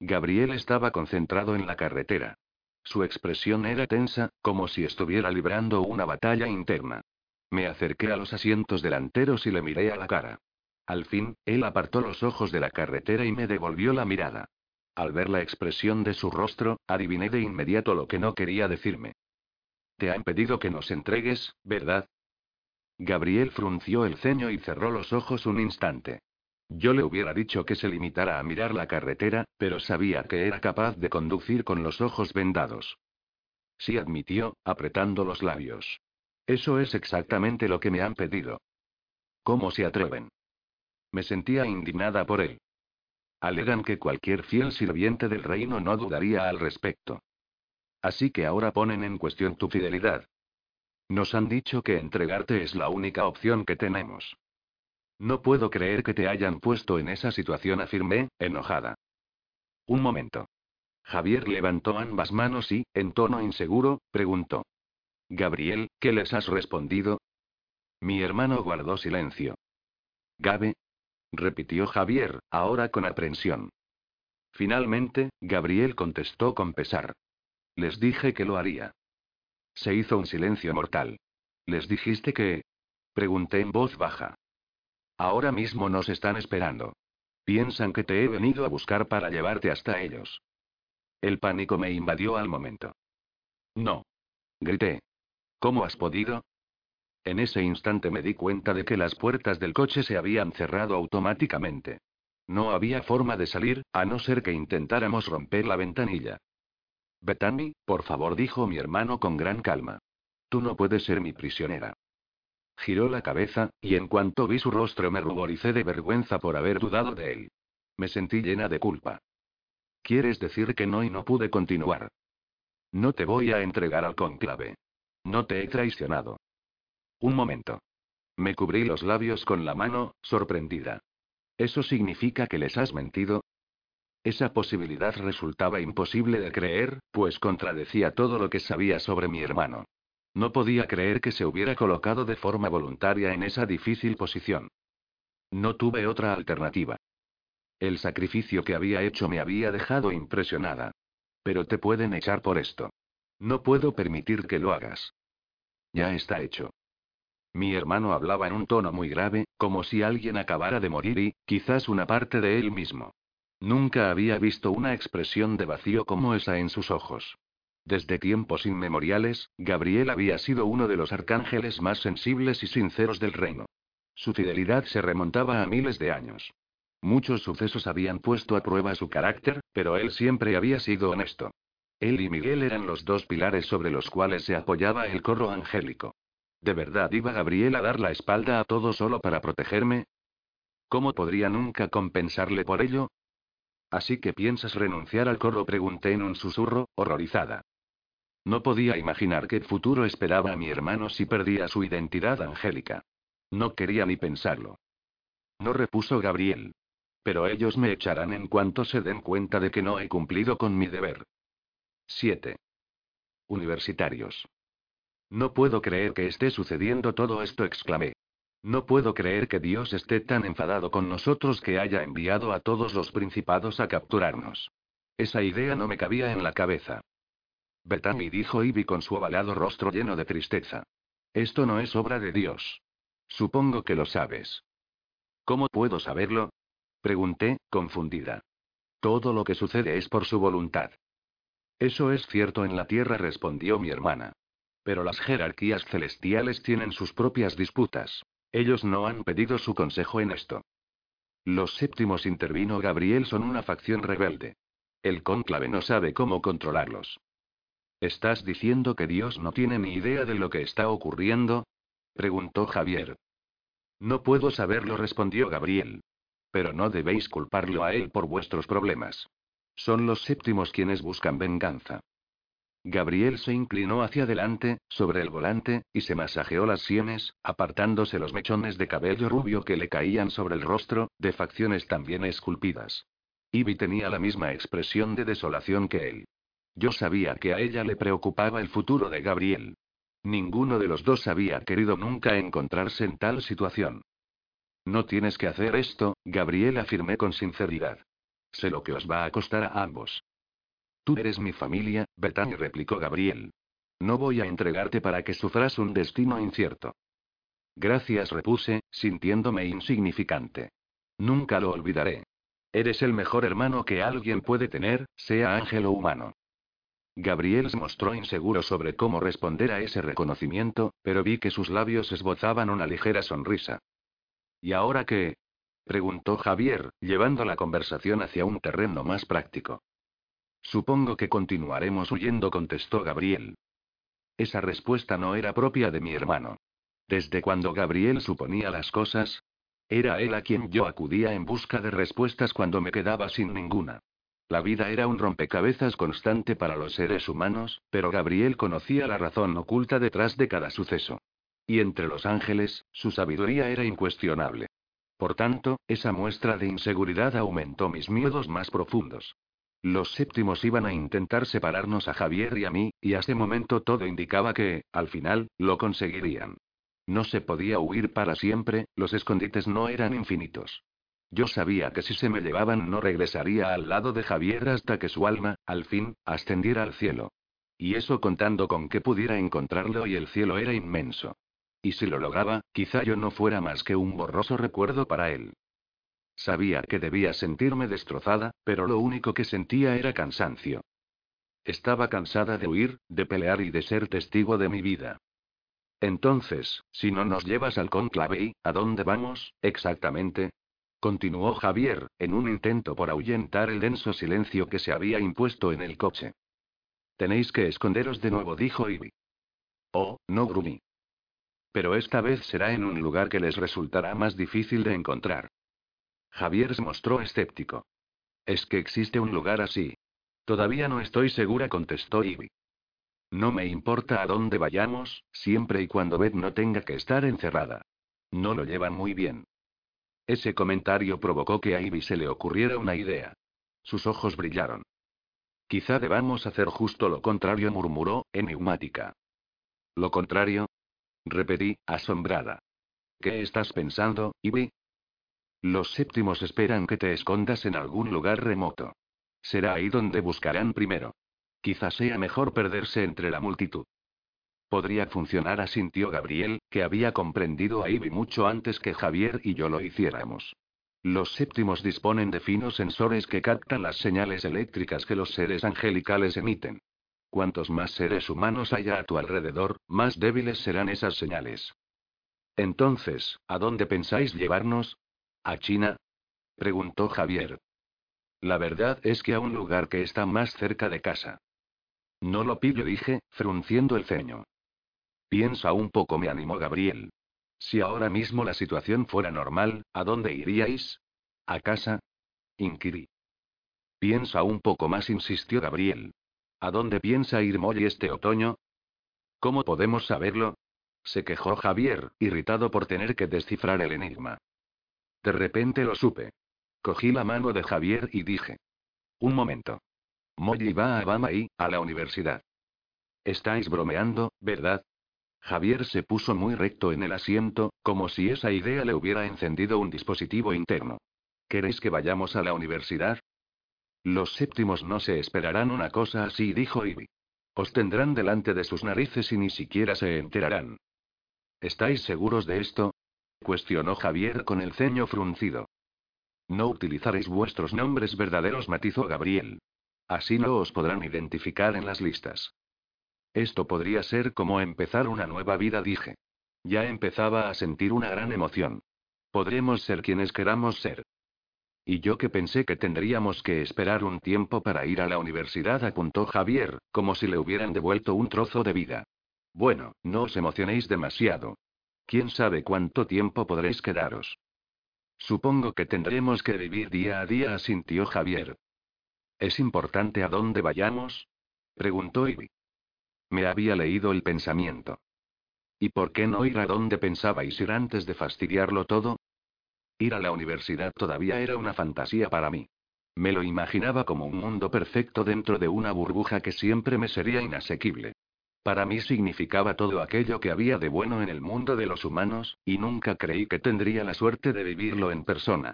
Gabriel estaba concentrado en la carretera. Su expresión era tensa, como si estuviera librando una batalla interna. Me acerqué a los asientos delanteros y le miré a la cara. Al fin, él apartó los ojos de la carretera y me devolvió la mirada. Al ver la expresión de su rostro, adiviné de inmediato lo que no quería decirme. Te han pedido que nos entregues, ¿verdad? Gabriel frunció el ceño y cerró los ojos un instante. Yo le hubiera dicho que se limitara a mirar la carretera, pero sabía que era capaz de conducir con los ojos vendados. Sí admitió, apretando los labios. Eso es exactamente lo que me han pedido. ¿Cómo se atreven? Me sentía indignada por él. Alegan que cualquier fiel sirviente del reino no dudaría al respecto. Así que ahora ponen en cuestión tu fidelidad. Nos han dicho que entregarte es la única opción que tenemos. No puedo creer que te hayan puesto en esa situación, afirmé, enojada. Un momento. Javier levantó ambas manos y, en tono inseguro, preguntó. Gabriel, ¿qué les has respondido? Mi hermano guardó silencio. Gabe. repitió Javier, ahora con aprensión. Finalmente, Gabriel contestó con pesar. Les dije que lo haría. Se hizo un silencio mortal. ¿Les dijiste que? Pregunté en voz baja. Ahora mismo nos están esperando. Piensan que te he venido a buscar para llevarte hasta ellos. El pánico me invadió al momento. No. Grité. ¿Cómo has podido? En ese instante me di cuenta de que las puertas del coche se habían cerrado automáticamente. No había forma de salir, a no ser que intentáramos romper la ventanilla. Bethany, por favor, dijo mi hermano con gran calma. Tú no puedes ser mi prisionera. Giró la cabeza, y en cuanto vi su rostro me ruboricé de vergüenza por haber dudado de él. Me sentí llena de culpa. ¿Quieres decir que no y no pude continuar? No te voy a entregar al conclave. No te he traicionado. Un momento. Me cubrí los labios con la mano, sorprendida. ¿Eso significa que les has mentido? Esa posibilidad resultaba imposible de creer, pues contradecía todo lo que sabía sobre mi hermano. No podía creer que se hubiera colocado de forma voluntaria en esa difícil posición. No tuve otra alternativa. El sacrificio que había hecho me había dejado impresionada. Pero te pueden echar por esto. No puedo permitir que lo hagas. Ya está hecho. Mi hermano hablaba en un tono muy grave, como si alguien acabara de morir y, quizás una parte de él mismo. Nunca había visto una expresión de vacío como esa en sus ojos. Desde tiempos inmemoriales, Gabriel había sido uno de los arcángeles más sensibles y sinceros del reino. Su fidelidad se remontaba a miles de años. Muchos sucesos habían puesto a prueba su carácter, pero él siempre había sido honesto. Él y Miguel eran los dos pilares sobre los cuales se apoyaba el corro angélico. ¿De verdad iba Gabriel a dar la espalda a todo solo para protegerme? ¿Cómo podría nunca compensarle por ello? Así que piensas renunciar al corro, pregunté en un susurro, horrorizada. No podía imaginar qué futuro esperaba a mi hermano si perdía su identidad angélica. No quería ni pensarlo. No repuso Gabriel. Pero ellos me echarán en cuanto se den cuenta de que no he cumplido con mi deber. 7. Universitarios. No puedo creer que esté sucediendo todo esto, exclamé. No puedo creer que Dios esté tan enfadado con nosotros que haya enviado a todos los principados a capturarnos. Esa idea no me cabía en la cabeza. Bethany dijo Ivy con su ovalado rostro lleno de tristeza. Esto no es obra de Dios. Supongo que lo sabes. ¿Cómo puedo saberlo? Pregunté, confundida. Todo lo que sucede es por su voluntad. Eso es cierto en la tierra, respondió mi hermana. Pero las jerarquías celestiales tienen sus propias disputas. Ellos no han pedido su consejo en esto. Los séptimos intervino Gabriel son una facción rebelde. El cónclave no sabe cómo controlarlos. ¿Estás diciendo que Dios no tiene ni idea de lo que está ocurriendo? preguntó Javier. No puedo saberlo, respondió Gabriel. Pero no debéis culparlo a él por vuestros problemas. Son los séptimos quienes buscan venganza. Gabriel se inclinó hacia adelante, sobre el volante, y se masajeó las sienes, apartándose los mechones de cabello rubio que le caían sobre el rostro, de facciones también esculpidas. Ivy tenía la misma expresión de desolación que él. Yo sabía que a ella le preocupaba el futuro de Gabriel. Ninguno de los dos había querido nunca encontrarse en tal situación. No tienes que hacer esto, Gabriel afirmé con sinceridad. Sé lo que os va a costar a ambos. Tú eres mi familia, Bethany replicó Gabriel. No voy a entregarte para que sufras un destino incierto. Gracias, repuse, sintiéndome insignificante. Nunca lo olvidaré. Eres el mejor hermano que alguien puede tener, sea ángel o humano. Gabriel se mostró inseguro sobre cómo responder a ese reconocimiento, pero vi que sus labios esbozaban una ligera sonrisa. ¿Y ahora qué? preguntó Javier, llevando la conversación hacia un terreno más práctico. Supongo que continuaremos huyendo, contestó Gabriel. Esa respuesta no era propia de mi hermano. Desde cuando Gabriel suponía las cosas, era él a quien yo acudía en busca de respuestas cuando me quedaba sin ninguna. La vida era un rompecabezas constante para los seres humanos, pero Gabriel conocía la razón oculta detrás de cada suceso. Y entre los ángeles, su sabiduría era incuestionable. Por tanto, esa muestra de inseguridad aumentó mis miedos más profundos. Los séptimos iban a intentar separarnos a Javier y a mí, y a ese momento todo indicaba que, al final, lo conseguirían. No se podía huir para siempre, los escondites no eran infinitos. Yo sabía que si se me llevaban no regresaría al lado de Javier hasta que su alma, al fin, ascendiera al cielo. Y eso contando con que pudiera encontrarlo y el cielo era inmenso. Y si lo lograba, quizá yo no fuera más que un borroso recuerdo para él. Sabía que debía sentirme destrozada, pero lo único que sentía era cansancio. Estaba cansada de huir, de pelear y de ser testigo de mi vida. Entonces, si no nos llevas al conclave ¿a dónde vamos, exactamente? Continuó Javier, en un intento por ahuyentar el denso silencio que se había impuesto en el coche. Tenéis que esconderos de nuevo, dijo Ivy. Oh, no, grumí. Pero esta vez será en un lugar que les resultará más difícil de encontrar. Javier se mostró escéptico. ¿Es que existe un lugar así? Todavía no estoy segura, contestó Ivy. No me importa a dónde vayamos, siempre y cuando Beth no tenga que estar encerrada. No lo llevan muy bien. Ese comentario provocó que a Ivy se le ocurriera una idea. Sus ojos brillaron. Quizá debamos hacer justo lo contrario, murmuró, enigmática. ¿Lo contrario? Repetí, asombrada. ¿Qué estás pensando, Ivy? Los séptimos esperan que te escondas en algún lugar remoto. Será ahí donde buscarán primero. Quizás sea mejor perderse entre la multitud. Podría funcionar, asintió Gabriel, que había comprendido a Ivy mucho antes que Javier y yo lo hiciéramos. Los séptimos disponen de finos sensores que captan las señales eléctricas que los seres angelicales emiten. Cuantos más seres humanos haya a tu alrededor, más débiles serán esas señales. Entonces, ¿a dónde pensáis llevarnos? ¿A China? preguntó Javier. La verdad es que a un lugar que está más cerca de casa. No lo pillo, dije, frunciendo el ceño. Piensa un poco, me animó Gabriel. Si ahora mismo la situación fuera normal, ¿a dónde iríais? ¿A casa? Inquirí. Piensa un poco más, insistió Gabriel. ¿A dónde piensa ir Molly este otoño? ¿Cómo podemos saberlo? Se quejó Javier, irritado por tener que descifrar el enigma. De repente lo supe. Cogí la mano de Javier y dije. Un momento. Molly va a Bama y, a la universidad. Estáis bromeando, ¿verdad? Javier se puso muy recto en el asiento, como si esa idea le hubiera encendido un dispositivo interno. ¿Queréis que vayamos a la universidad? Los séptimos no se esperarán una cosa así, dijo Ivy. Os tendrán delante de sus narices y ni siquiera se enterarán. ¿Estáis seguros de esto? Cuestionó Javier con el ceño fruncido. No utilizaréis vuestros nombres verdaderos, matizó Gabriel. Así no os podrán identificar en las listas. Esto podría ser como empezar una nueva vida, dije. Ya empezaba a sentir una gran emoción. Podremos ser quienes queramos ser. Y yo que pensé que tendríamos que esperar un tiempo para ir a la universidad, apuntó Javier, como si le hubieran devuelto un trozo de vida. Bueno, no os emocionéis demasiado. ¿Quién sabe cuánto tiempo podréis quedaros? Supongo que tendremos que vivir día a día, asintió Javier. ¿Es importante a dónde vayamos? preguntó Ivy. Me había leído el pensamiento. ¿Y por qué no ir a donde pensabais ir antes de fastidiarlo todo? Ir a la universidad todavía era una fantasía para mí. Me lo imaginaba como un mundo perfecto dentro de una burbuja que siempre me sería inasequible. Para mí significaba todo aquello que había de bueno en el mundo de los humanos, y nunca creí que tendría la suerte de vivirlo en persona.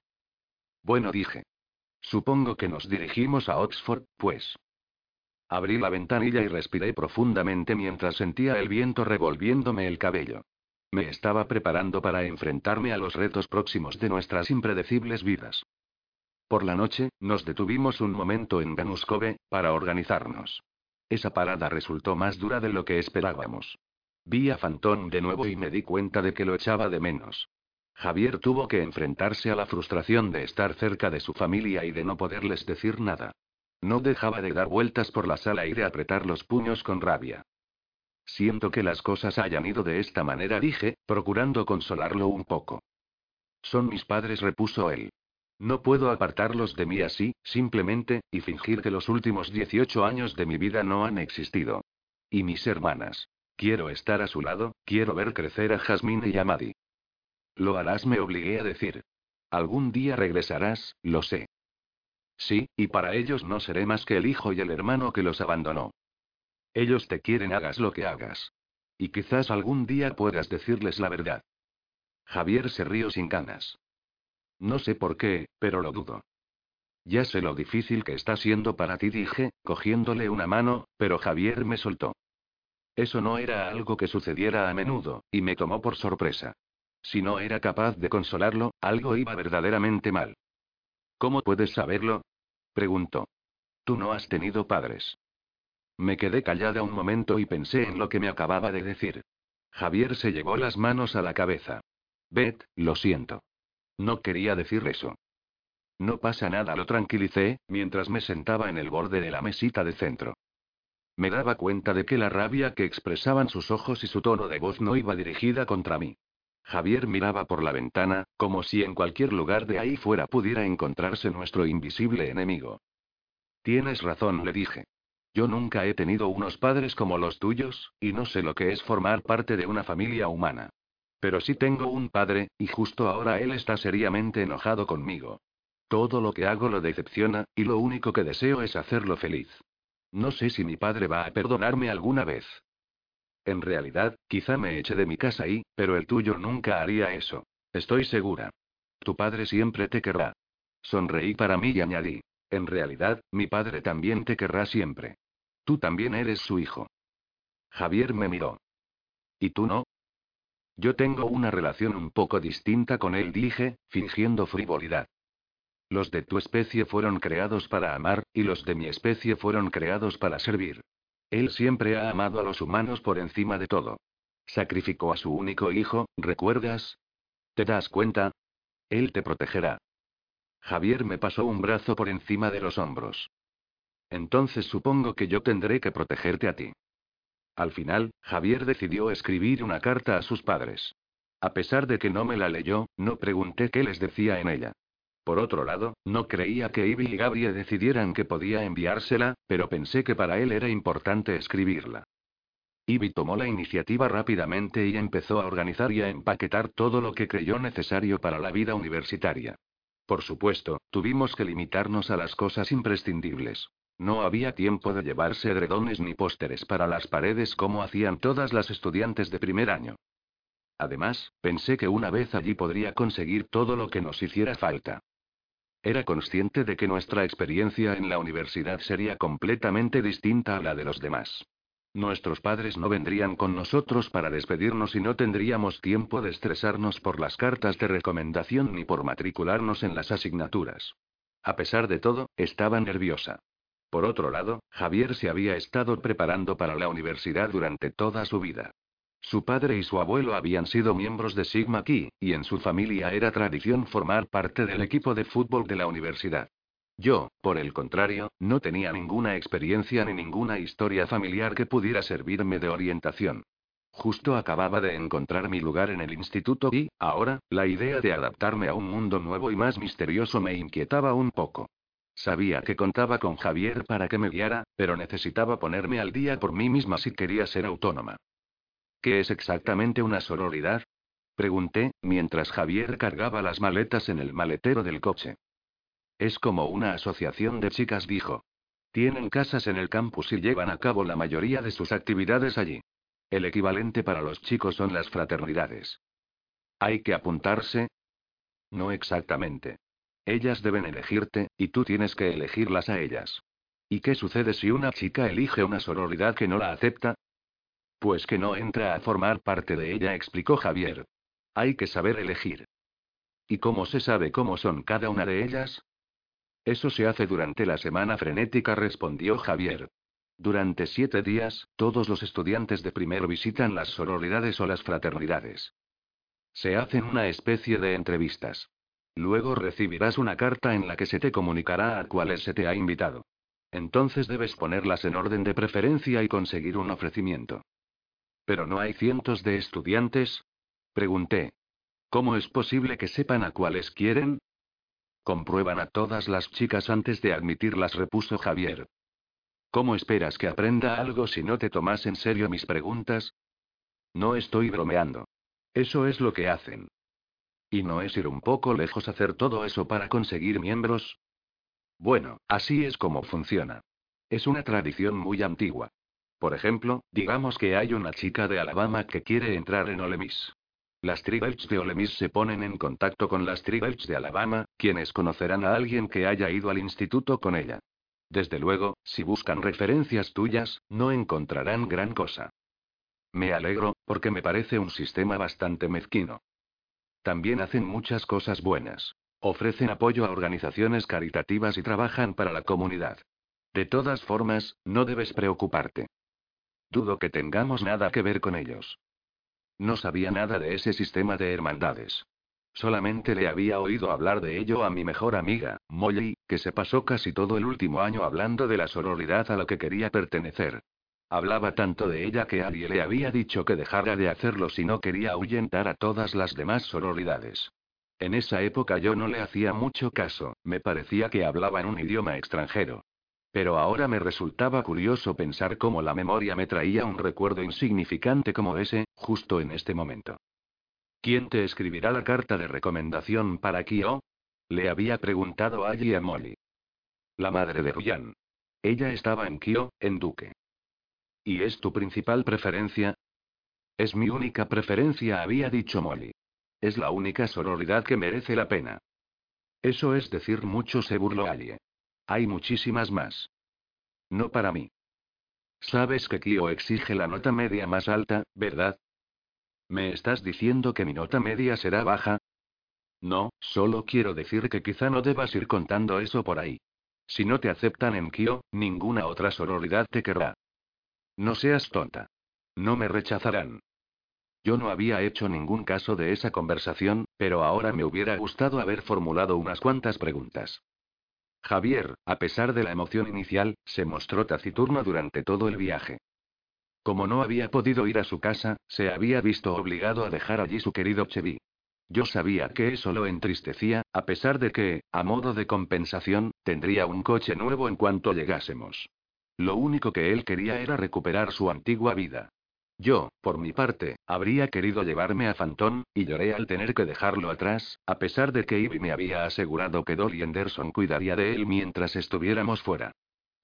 Bueno, dije. Supongo que nos dirigimos a Oxford, pues. Abrí la ventanilla y respiré profundamente mientras sentía el viento revolviéndome el cabello. Me estaba preparando para enfrentarme a los retos próximos de nuestras impredecibles vidas. Por la noche, nos detuvimos un momento en Ganuskove, para organizarnos. Esa parada resultó más dura de lo que esperábamos. Vi a Fantón de nuevo y me di cuenta de que lo echaba de menos. Javier tuvo que enfrentarse a la frustración de estar cerca de su familia y de no poderles decir nada. No dejaba de dar vueltas por la sala y de apretar los puños con rabia. Siento que las cosas hayan ido de esta manera, dije, procurando consolarlo un poco. Son mis padres, repuso él. No puedo apartarlos de mí así, simplemente, y fingir que los últimos 18 años de mi vida no han existido. Y mis hermanas. Quiero estar a su lado, quiero ver crecer a Jasmine y a Maddie. Lo harás, me obligué a decir. Algún día regresarás, lo sé. Sí, y para ellos no seré más que el hijo y el hermano que los abandonó. Ellos te quieren, hagas lo que hagas. Y quizás algún día puedas decirles la verdad. Javier se rió sin ganas. No sé por qué, pero lo dudo. Ya sé lo difícil que está siendo para ti, dije, cogiéndole una mano, pero Javier me soltó. Eso no era algo que sucediera a menudo, y me tomó por sorpresa. Si no era capaz de consolarlo, algo iba verdaderamente mal. ¿Cómo puedes saberlo? preguntó. Tú no has tenido padres. Me quedé callada un momento y pensé en lo que me acababa de decir. Javier se llevó las manos a la cabeza. Beth, lo siento. No quería decir eso. No pasa nada, lo tranquilicé, mientras me sentaba en el borde de la mesita de centro. Me daba cuenta de que la rabia que expresaban sus ojos y su tono de voz no iba dirigida contra mí. Javier miraba por la ventana, como si en cualquier lugar de ahí fuera pudiera encontrarse nuestro invisible enemigo. Tienes razón, le dije. Yo nunca he tenido unos padres como los tuyos, y no sé lo que es formar parte de una familia humana. Pero sí tengo un padre, y justo ahora él está seriamente enojado conmigo. Todo lo que hago lo decepciona, y lo único que deseo es hacerlo feliz. No sé si mi padre va a perdonarme alguna vez. En realidad, quizá me eche de mi casa y, pero el tuyo nunca haría eso. Estoy segura. Tu padre siempre te querrá. Sonreí para mí y añadí. En realidad, mi padre también te querrá siempre. Tú también eres su hijo. Javier me miró. ¿Y tú no? Yo tengo una relación un poco distinta con él, dije, fingiendo frivolidad. Los de tu especie fueron creados para amar, y los de mi especie fueron creados para servir. Él siempre ha amado a los humanos por encima de todo. Sacrificó a su único hijo, ¿recuerdas? ¿Te das cuenta? Él te protegerá. Javier me pasó un brazo por encima de los hombros. Entonces supongo que yo tendré que protegerte a ti. Al final, Javier decidió escribir una carta a sus padres. A pesar de que no me la leyó, no pregunté qué les decía en ella. Por otro lado, no creía que Ivy y Gabriel decidieran que podía enviársela, pero pensé que para él era importante escribirla. Ivy tomó la iniciativa rápidamente y empezó a organizar y a empaquetar todo lo que creyó necesario para la vida universitaria. Por supuesto, tuvimos que limitarnos a las cosas imprescindibles. No había tiempo de llevarse edredones ni pósteres para las paredes como hacían todas las estudiantes de primer año. Además, pensé que una vez allí podría conseguir todo lo que nos hiciera falta. Era consciente de que nuestra experiencia en la universidad sería completamente distinta a la de los demás. Nuestros padres no vendrían con nosotros para despedirnos y no tendríamos tiempo de estresarnos por las cartas de recomendación ni por matricularnos en las asignaturas. A pesar de todo, estaba nerviosa. Por otro lado, Javier se había estado preparando para la universidad durante toda su vida. Su padre y su abuelo habían sido miembros de Sigma Chi, y en su familia era tradición formar parte del equipo de fútbol de la universidad. Yo, por el contrario, no tenía ninguna experiencia ni ninguna historia familiar que pudiera servirme de orientación. Justo acababa de encontrar mi lugar en el instituto y, ahora, la idea de adaptarme a un mundo nuevo y más misterioso me inquietaba un poco. Sabía que contaba con Javier para que me guiara, pero necesitaba ponerme al día por mí misma si quería ser autónoma. ¿Qué es exactamente una sororidad? Pregunté, mientras Javier cargaba las maletas en el maletero del coche. Es como una asociación de chicas, dijo. Tienen casas en el campus y llevan a cabo la mayoría de sus actividades allí. El equivalente para los chicos son las fraternidades. ¿Hay que apuntarse? No exactamente. Ellas deben elegirte, y tú tienes que elegirlas a ellas. ¿Y qué sucede si una chica elige una sororidad que no la acepta? Pues que no entra a formar parte de ella, explicó Javier. Hay que saber elegir. ¿Y cómo se sabe cómo son cada una de ellas? Eso se hace durante la semana frenética, respondió Javier. Durante siete días, todos los estudiantes de primero visitan las sororidades o las fraternidades. Se hacen una especie de entrevistas. Luego recibirás una carta en la que se te comunicará a cuáles se te ha invitado. Entonces debes ponerlas en orden de preferencia y conseguir un ofrecimiento. ¿Pero no hay cientos de estudiantes? Pregunté. ¿Cómo es posible que sepan a cuáles quieren? Comprueban a todas las chicas antes de admitirlas, repuso Javier. ¿Cómo esperas que aprenda algo si no te tomas en serio mis preguntas? No estoy bromeando. Eso es lo que hacen. ¿Y no es ir un poco lejos hacer todo eso para conseguir miembros? Bueno, así es como funciona. Es una tradición muy antigua. Por ejemplo, digamos que hay una chica de Alabama que quiere entrar en Ole Miss. Las Tribals de Ole Miss se ponen en contacto con las Tribals de Alabama, quienes conocerán a alguien que haya ido al instituto con ella. Desde luego, si buscan referencias tuyas, no encontrarán gran cosa. Me alegro, porque me parece un sistema bastante mezquino. También hacen muchas cosas buenas. Ofrecen apoyo a organizaciones caritativas y trabajan para la comunidad. De todas formas, no debes preocuparte. Dudo que tengamos nada que ver con ellos. No sabía nada de ese sistema de hermandades. Solamente le había oído hablar de ello a mi mejor amiga, Molly, que se pasó casi todo el último año hablando de la sororidad a la que quería pertenecer. Hablaba tanto de ella que alguien le había dicho que dejara de hacerlo si no quería ahuyentar a todas las demás sororidades. En esa época yo no le hacía mucho caso, me parecía que hablaba en un idioma extranjero. Pero ahora me resultaba curioso pensar cómo la memoria me traía un recuerdo insignificante como ese, justo en este momento. ¿Quién te escribirá la carta de recomendación para Kyo? Le había preguntado allí a Molly. La madre de Ryan. Ella estaba en Kyo, en Duque. ¿Y es tu principal preferencia? Es mi única preferencia, había dicho Molly. Es la única sororidad que merece la pena. Eso es decir mucho, se burló Allie. Hay muchísimas más. No para mí. Sabes que Kyo exige la nota media más alta, ¿verdad? ¿Me estás diciendo que mi nota media será baja? No, solo quiero decir que quizá no debas ir contando eso por ahí. Si no te aceptan en Kyo, ninguna otra sororidad te querrá. No seas tonta. No me rechazarán. Yo no había hecho ningún caso de esa conversación, pero ahora me hubiera gustado haber formulado unas cuantas preguntas. Javier, a pesar de la emoción inicial, se mostró taciturno durante todo el viaje. Como no había podido ir a su casa, se había visto obligado a dejar allí su querido Chevy. Yo sabía que eso lo entristecía, a pesar de que, a modo de compensación, tendría un coche nuevo en cuanto llegásemos. Lo único que él quería era recuperar su antigua vida. Yo, por mi parte, habría querido llevarme a Fantón, y lloré al tener que dejarlo atrás, a pesar de que Ivy me había asegurado que Dolly Anderson cuidaría de él mientras estuviéramos fuera.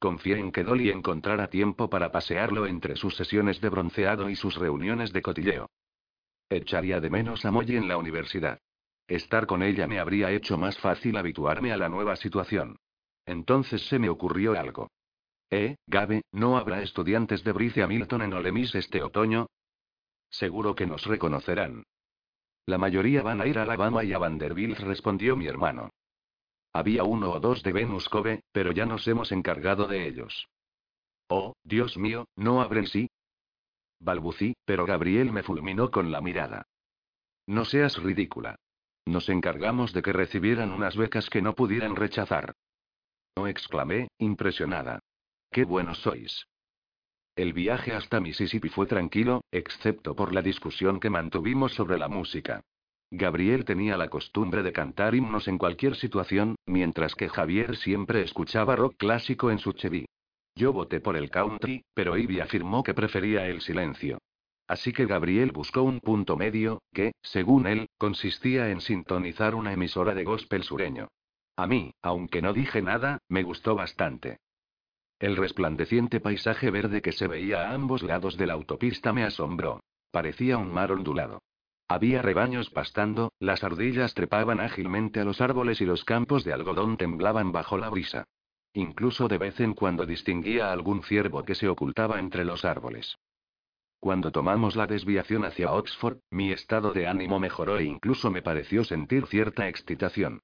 Confié en que Dolly encontrara tiempo para pasearlo entre sus sesiones de bronceado y sus reuniones de cotilleo. Echaría de menos a Molly en la universidad. Estar con ella me habría hecho más fácil habituarme a la nueva situación. Entonces se me ocurrió algo. ¿Eh, Gabe, no habrá estudiantes de Brice Hamilton en Olemis este otoño? Seguro que nos reconocerán. La mayoría van a ir a Alabama y a Vanderbilt, respondió mi hermano. Había uno o dos de Venus Cove, pero ya nos hemos encargado de ellos. Oh, Dios mío, ¿no abren sí? Balbucí, pero Gabriel me fulminó con la mirada. No seas ridícula. Nos encargamos de que recibieran unas becas que no pudieran rechazar. No exclamé, impresionada. ¡Qué buenos sois! El viaje hasta Mississippi fue tranquilo, excepto por la discusión que mantuvimos sobre la música. Gabriel tenía la costumbre de cantar himnos en cualquier situación, mientras que Javier siempre escuchaba rock clásico en su Chevy. Yo voté por el country, pero Ivy afirmó que prefería el silencio. Así que Gabriel buscó un punto medio, que, según él, consistía en sintonizar una emisora de gospel sureño. A mí, aunque no dije nada, me gustó bastante. El resplandeciente paisaje verde que se veía a ambos lados de la autopista me asombró. Parecía un mar ondulado. Había rebaños pastando, las ardillas trepaban ágilmente a los árboles y los campos de algodón temblaban bajo la brisa. Incluso de vez en cuando distinguía algún ciervo que se ocultaba entre los árboles. Cuando tomamos la desviación hacia Oxford, mi estado de ánimo mejoró e incluso me pareció sentir cierta excitación.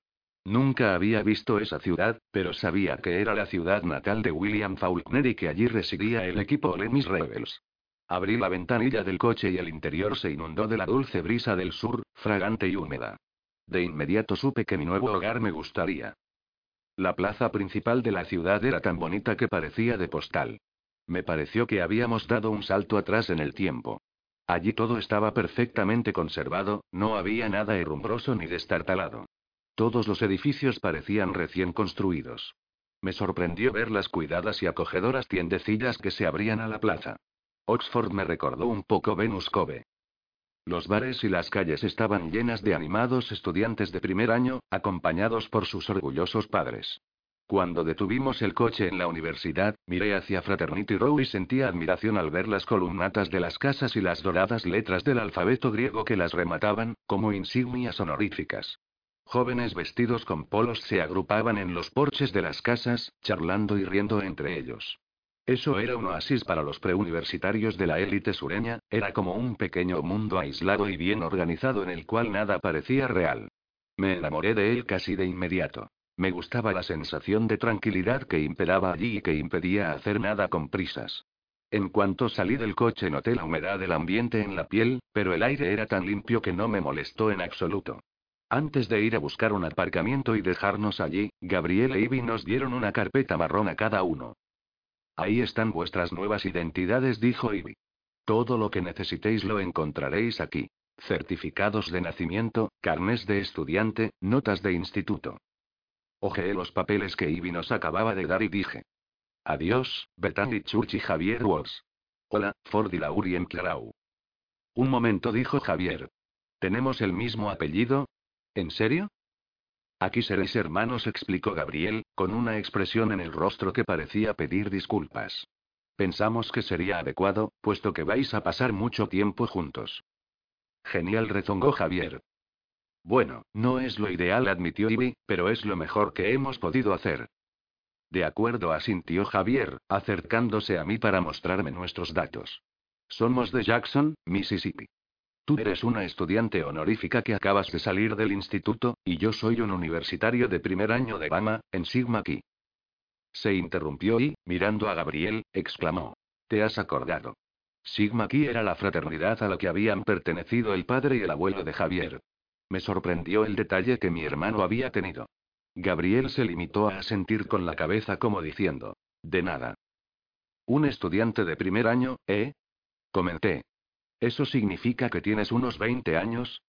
Nunca había visto esa ciudad, pero sabía que era la ciudad natal de William Faulkner y que allí residía el equipo Lemis Rebels. Abrí la ventanilla del coche y el interior se inundó de la dulce brisa del sur, fragante y húmeda. De inmediato supe que mi nuevo hogar me gustaría. La plaza principal de la ciudad era tan bonita que parecía de postal. Me pareció que habíamos dado un salto atrás en el tiempo. Allí todo estaba perfectamente conservado, no había nada herrumbroso ni destartalado. Todos los edificios parecían recién construidos. Me sorprendió ver las cuidadas y acogedoras tiendecillas que se abrían a la plaza. Oxford me recordó un poco Venus Cove. Los bares y las calles estaban llenas de animados estudiantes de primer año, acompañados por sus orgullosos padres. Cuando detuvimos el coche en la universidad, miré hacia Fraternity Row y sentí admiración al ver las columnatas de las casas y las doradas letras del alfabeto griego que las remataban, como insignias honoríficas. Jóvenes vestidos con polos se agrupaban en los porches de las casas, charlando y riendo entre ellos. Eso era un oasis para los preuniversitarios de la élite sureña, era como un pequeño mundo aislado y bien organizado en el cual nada parecía real. Me enamoré de él casi de inmediato. Me gustaba la sensación de tranquilidad que imperaba allí y que impedía hacer nada con prisas. En cuanto salí del coche noté la humedad del ambiente en la piel, pero el aire era tan limpio que no me molestó en absoluto. Antes de ir a buscar un aparcamiento y dejarnos allí, Gabriel e Ivy nos dieron una carpeta marrón a cada uno. Ahí están vuestras nuevas identidades, dijo Ivy. Todo lo que necesitéis lo encontraréis aquí. Certificados de nacimiento, carnes de estudiante, notas de instituto. Ojeé los papeles que Ivy nos acababa de dar y dije. Adiós, Bethany Church y Javier Walls. Hola, Ford y Laurien Clarau. Un momento, dijo Javier. ¿Tenemos el mismo apellido? ¿En serio? Aquí seréis hermanos, explicó Gabriel, con una expresión en el rostro que parecía pedir disculpas. Pensamos que sería adecuado, puesto que vais a pasar mucho tiempo juntos. Genial, rezongó Javier. Bueno, no es lo ideal, admitió Ivy, pero es lo mejor que hemos podido hacer. De acuerdo, asintió Javier, acercándose a mí para mostrarme nuestros datos. Somos de Jackson, Mississippi. Tú eres una estudiante honorífica que acabas de salir del instituto, y yo soy un universitario de primer año de Bama, en Sigma Key. Se interrumpió y, mirando a Gabriel, exclamó. ¿Te has acordado? Sigma Key era la fraternidad a la que habían pertenecido el padre y el abuelo de Javier. Me sorprendió el detalle que mi hermano había tenido. Gabriel se limitó a asentir con la cabeza como diciendo. De nada. Un estudiante de primer año, ¿eh? Comenté. ¿Eso significa que tienes unos 20 años?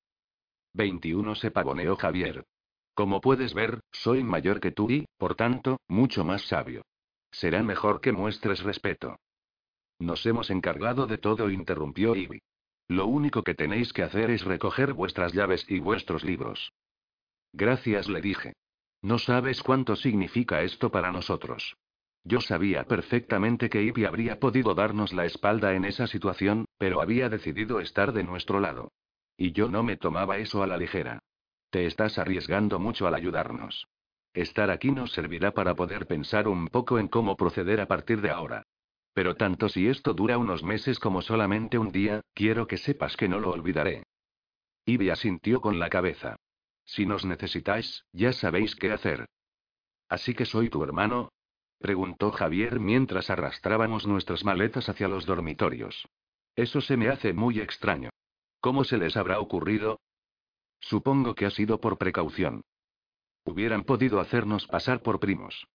21 se pavoneó Javier. Como puedes ver, soy mayor que tú y, por tanto, mucho más sabio. Será mejor que muestres respeto. Nos hemos encargado de todo, interrumpió Ivy. Lo único que tenéis que hacer es recoger vuestras llaves y vuestros libros. Gracias, le dije. No sabes cuánto significa esto para nosotros. Yo sabía perfectamente que Ivy habría podido darnos la espalda en esa situación, pero había decidido estar de nuestro lado. Y yo no me tomaba eso a la ligera. Te estás arriesgando mucho al ayudarnos. Estar aquí nos servirá para poder pensar un poco en cómo proceder a partir de ahora. Pero tanto si esto dura unos meses como solamente un día, quiero que sepas que no lo olvidaré. Ivy asintió con la cabeza. Si nos necesitáis, ya sabéis qué hacer. ¿Así que soy tu hermano? Preguntó Javier mientras arrastrábamos nuestras maletas hacia los dormitorios. Eso se me hace muy extraño. ¿Cómo se les habrá ocurrido? Supongo que ha sido por precaución. Hubieran podido hacernos pasar por primos.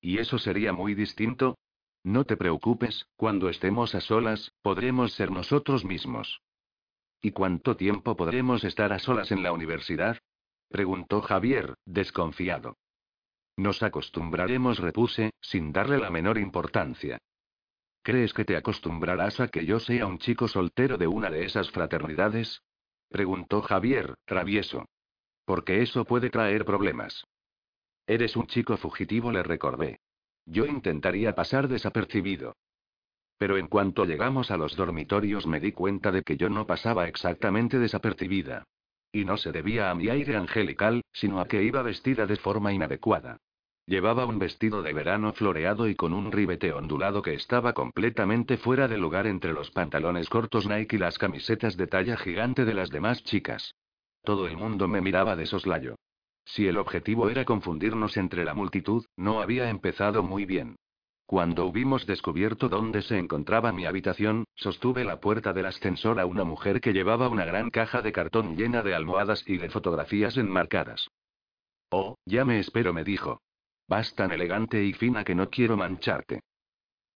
¿Y eso sería muy distinto? No te preocupes, cuando estemos a solas, podremos ser nosotros mismos. ¿Y cuánto tiempo podremos estar a solas en la universidad? preguntó Javier, desconfiado. Nos acostumbraremos, repuse, sin darle la menor importancia. ¿Crees que te acostumbrarás a que yo sea un chico soltero de una de esas fraternidades? preguntó Javier, travieso. Porque eso puede traer problemas. Eres un chico fugitivo, le recordé. Yo intentaría pasar desapercibido. Pero en cuanto llegamos a los dormitorios me di cuenta de que yo no pasaba exactamente desapercibida. Y no se debía a mi aire angelical, sino a que iba vestida de forma inadecuada. Llevaba un vestido de verano floreado y con un ribete ondulado que estaba completamente fuera de lugar entre los pantalones cortos Nike y las camisetas de talla gigante de las demás chicas. Todo el mundo me miraba de soslayo. Si el objetivo era confundirnos entre la multitud, no había empezado muy bien. Cuando hubimos descubierto dónde se encontraba mi habitación, sostuve la puerta del ascensor a una mujer que llevaba una gran caja de cartón llena de almohadas y de fotografías enmarcadas. Oh, ya me espero, me dijo. Vas tan elegante y fina que no quiero mancharte.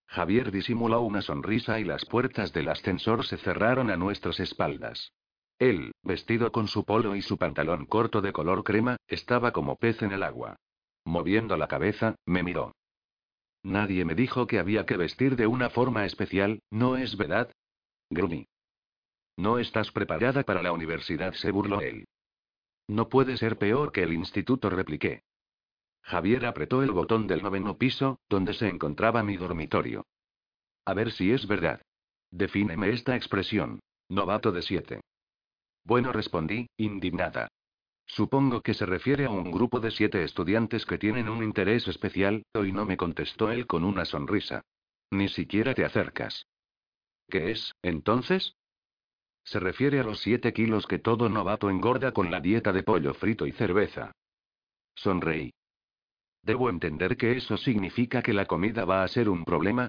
Javier disimuló una sonrisa y las puertas del ascensor se cerraron a nuestras espaldas. Él, vestido con su polo y su pantalón corto de color crema, estaba como pez en el agua. Moviendo la cabeza, me miró. Nadie me dijo que había que vestir de una forma especial, ¿no es verdad? Grumi. No estás preparada para la universidad, se burló él. No puede ser peor que el instituto, repliqué. Javier apretó el botón del noveno piso, donde se encontraba mi dormitorio. A ver si es verdad. Defíneme esta expresión. Novato de siete. Bueno, respondí, indignada. Supongo que se refiere a un grupo de siete estudiantes que tienen un interés especial, y no me contestó él con una sonrisa. Ni siquiera te acercas. ¿Qué es, entonces? Se refiere a los siete kilos que todo novato engorda con la dieta de pollo frito y cerveza. Sonreí. ¿Debo entender que eso significa que la comida va a ser un problema?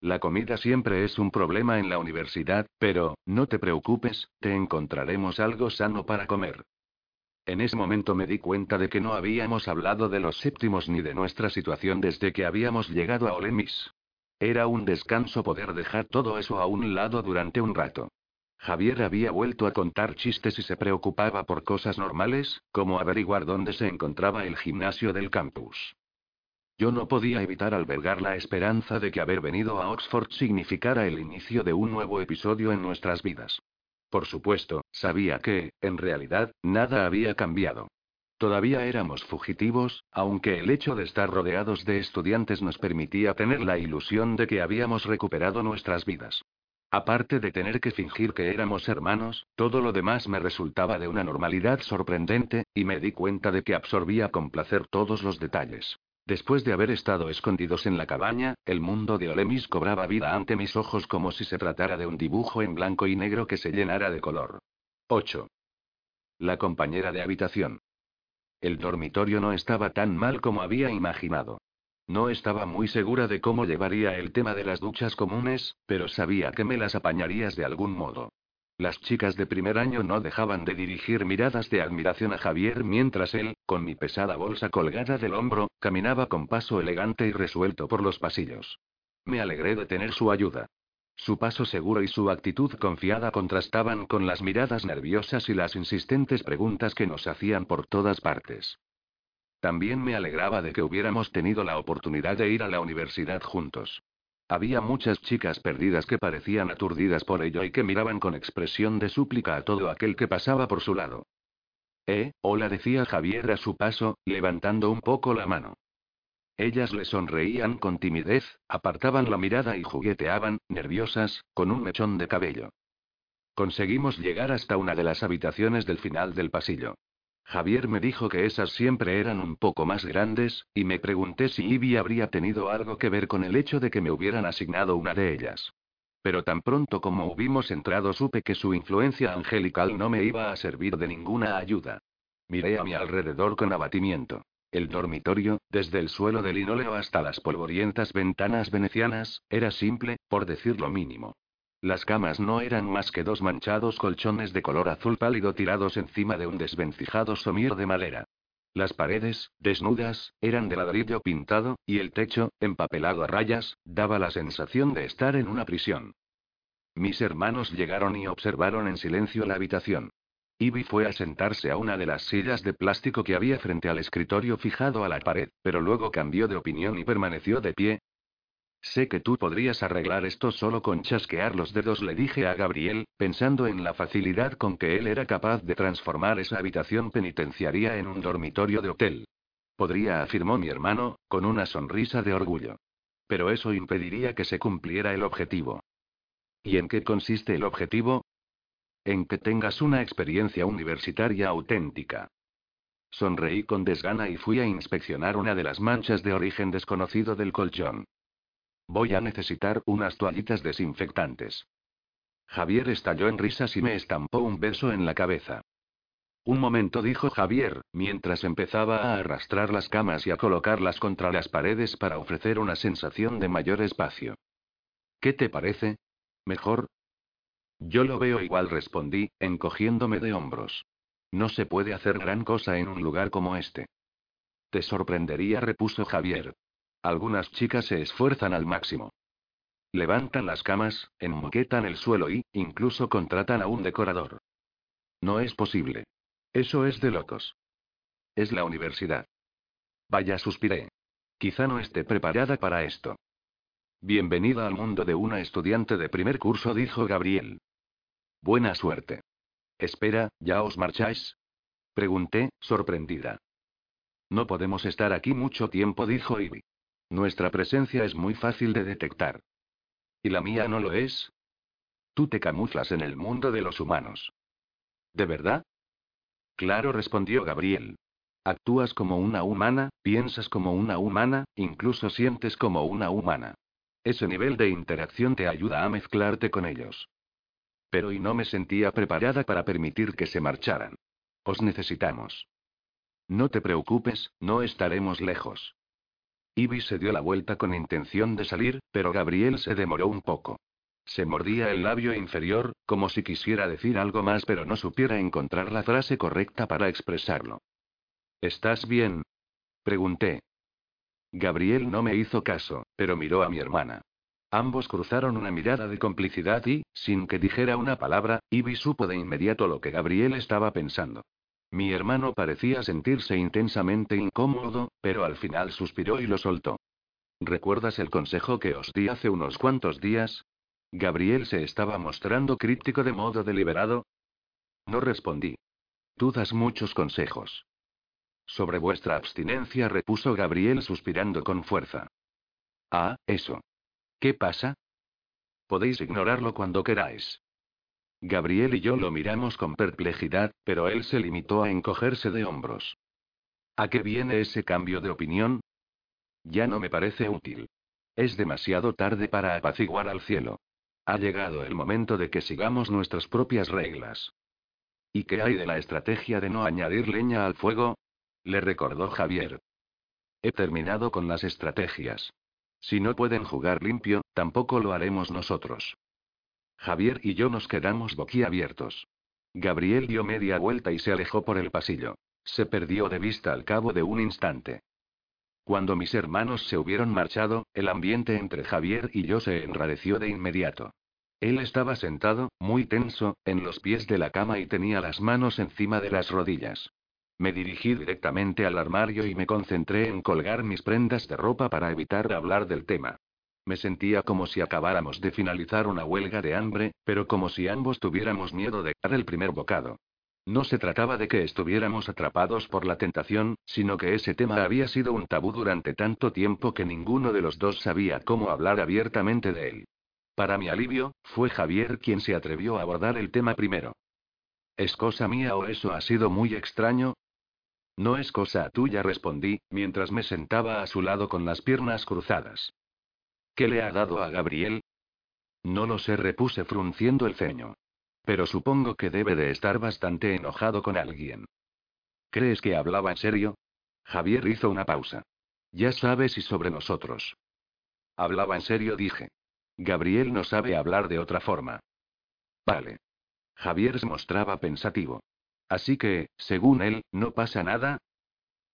La comida siempre es un problema en la universidad, pero, no te preocupes, te encontraremos algo sano para comer. En ese momento me di cuenta de que no habíamos hablado de los séptimos ni de nuestra situación desde que habíamos llegado a Olemis. Era un descanso poder dejar todo eso a un lado durante un rato. Javier había vuelto a contar chistes y se preocupaba por cosas normales, como averiguar dónde se encontraba el gimnasio del campus. Yo no podía evitar albergar la esperanza de que haber venido a Oxford significara el inicio de un nuevo episodio en nuestras vidas. Por supuesto, sabía que, en realidad, nada había cambiado. Todavía éramos fugitivos, aunque el hecho de estar rodeados de estudiantes nos permitía tener la ilusión de que habíamos recuperado nuestras vidas. Aparte de tener que fingir que éramos hermanos, todo lo demás me resultaba de una normalidad sorprendente, y me di cuenta de que absorbía con placer todos los detalles. Después de haber estado escondidos en la cabaña, el mundo de Olemis cobraba vida ante mis ojos como si se tratara de un dibujo en blanco y negro que se llenara de color. 8. La compañera de habitación. El dormitorio no estaba tan mal como había imaginado. No estaba muy segura de cómo llevaría el tema de las duchas comunes, pero sabía que me las apañarías de algún modo. Las chicas de primer año no dejaban de dirigir miradas de admiración a Javier mientras él, con mi pesada bolsa colgada del hombro, caminaba con paso elegante y resuelto por los pasillos. Me alegré de tener su ayuda. Su paso seguro y su actitud confiada contrastaban con las miradas nerviosas y las insistentes preguntas que nos hacían por todas partes. También me alegraba de que hubiéramos tenido la oportunidad de ir a la universidad juntos. Había muchas chicas perdidas que parecían aturdidas por ello y que miraban con expresión de súplica a todo aquel que pasaba por su lado. Eh, hola decía Javier a su paso, levantando un poco la mano. Ellas le sonreían con timidez, apartaban la mirada y jugueteaban, nerviosas, con un mechón de cabello. Conseguimos llegar hasta una de las habitaciones del final del pasillo. Javier me dijo que esas siempre eran un poco más grandes, y me pregunté si Ivy habría tenido algo que ver con el hecho de que me hubieran asignado una de ellas. Pero tan pronto como hubimos entrado supe que su influencia angelical no me iba a servir de ninguna ayuda. Miré a mi alrededor con abatimiento. El dormitorio, desde el suelo de linóleo hasta las polvorientas ventanas venecianas, era simple, por decir lo mínimo. Las camas no eran más que dos manchados colchones de color azul pálido tirados encima de un desvencijado somier de madera. Las paredes, desnudas, eran de ladrillo pintado, y el techo, empapelado a rayas, daba la sensación de estar en una prisión. Mis hermanos llegaron y observaron en silencio la habitación. Ivy fue a sentarse a una de las sillas de plástico que había frente al escritorio fijado a la pared, pero luego cambió de opinión y permaneció de pie, Sé que tú podrías arreglar esto solo con chasquear los dedos, le dije a Gabriel, pensando en la facilidad con que él era capaz de transformar esa habitación penitenciaria en un dormitorio de hotel. Podría, afirmó mi hermano, con una sonrisa de orgullo. Pero eso impediría que se cumpliera el objetivo. ¿Y en qué consiste el objetivo? En que tengas una experiencia universitaria auténtica. Sonreí con desgana y fui a inspeccionar una de las manchas de origen desconocido del colchón. Voy a necesitar unas toallitas desinfectantes. Javier estalló en risas y me estampó un beso en la cabeza. Un momento, dijo Javier, mientras empezaba a arrastrar las camas y a colocarlas contra las paredes para ofrecer una sensación de mayor espacio. ¿Qué te parece? ¿Mejor? Yo lo veo igual, respondí, encogiéndome de hombros. No se puede hacer gran cosa en un lugar como este. Te sorprendería, repuso Javier. Algunas chicas se esfuerzan al máximo. Levantan las camas, enmoquetan el suelo y, incluso contratan a un decorador. No es posible. Eso es de locos. Es la universidad. Vaya, suspiré. Quizá no esté preparada para esto. Bienvenida al mundo de una estudiante de primer curso, dijo Gabriel. Buena suerte. Espera, ¿ya os marcháis? Pregunté, sorprendida. No podemos estar aquí mucho tiempo, dijo Ivy. Nuestra presencia es muy fácil de detectar. ¿Y la mía no lo es? Tú te camuflas en el mundo de los humanos. ¿De verdad? Claro, respondió Gabriel. Actúas como una humana, piensas como una humana, incluso sientes como una humana. Ese nivel de interacción te ayuda a mezclarte con ellos. Pero y no me sentía preparada para permitir que se marcharan. Os necesitamos. No te preocupes, no estaremos lejos. Ivy se dio la vuelta con intención de salir, pero Gabriel se demoró un poco. Se mordía el labio inferior, como si quisiera decir algo más pero no supiera encontrar la frase correcta para expresarlo. ¿Estás bien? Pregunté. Gabriel no me hizo caso, pero miró a mi hermana. Ambos cruzaron una mirada de complicidad y, sin que dijera una palabra, Ivy supo de inmediato lo que Gabriel estaba pensando. Mi hermano parecía sentirse intensamente incómodo, pero al final suspiró y lo soltó. ¿Recuerdas el consejo que os di hace unos cuantos días? Gabriel se estaba mostrando críptico de modo deliberado. No respondí. Tú das muchos consejos. Sobre vuestra abstinencia, repuso Gabriel suspirando con fuerza. Ah, eso. ¿Qué pasa? Podéis ignorarlo cuando queráis. Gabriel y yo lo miramos con perplejidad, pero él se limitó a encogerse de hombros. ¿A qué viene ese cambio de opinión? Ya no me parece útil. Es demasiado tarde para apaciguar al cielo. Ha llegado el momento de que sigamos nuestras propias reglas. ¿Y qué hay de la estrategia de no añadir leña al fuego? Le recordó Javier. He terminado con las estrategias. Si no pueden jugar limpio, tampoco lo haremos nosotros. Javier y yo nos quedamos boquiabiertos. Gabriel dio media vuelta y se alejó por el pasillo. Se perdió de vista al cabo de un instante. Cuando mis hermanos se hubieron marchado, el ambiente entre Javier y yo se enrareció de inmediato. Él estaba sentado, muy tenso, en los pies de la cama y tenía las manos encima de las rodillas. Me dirigí directamente al armario y me concentré en colgar mis prendas de ropa para evitar hablar del tema. Me sentía como si acabáramos de finalizar una huelga de hambre, pero como si ambos tuviéramos miedo de dar el primer bocado. No se trataba de que estuviéramos atrapados por la tentación, sino que ese tema había sido un tabú durante tanto tiempo que ninguno de los dos sabía cómo hablar abiertamente de él. Para mi alivio, fue Javier quien se atrevió a abordar el tema primero. ¿Es cosa mía o eso ha sido muy extraño? No es cosa tuya, respondí, mientras me sentaba a su lado con las piernas cruzadas. ¿Qué le ha dado a Gabriel? No lo sé, repuse frunciendo el ceño. Pero supongo que debe de estar bastante enojado con alguien. ¿Crees que hablaba en serio? Javier hizo una pausa. Ya sabes y sobre nosotros. Hablaba en serio, dije. Gabriel no sabe hablar de otra forma. Vale. Javier se mostraba pensativo. Así que, según él, ¿no pasa nada?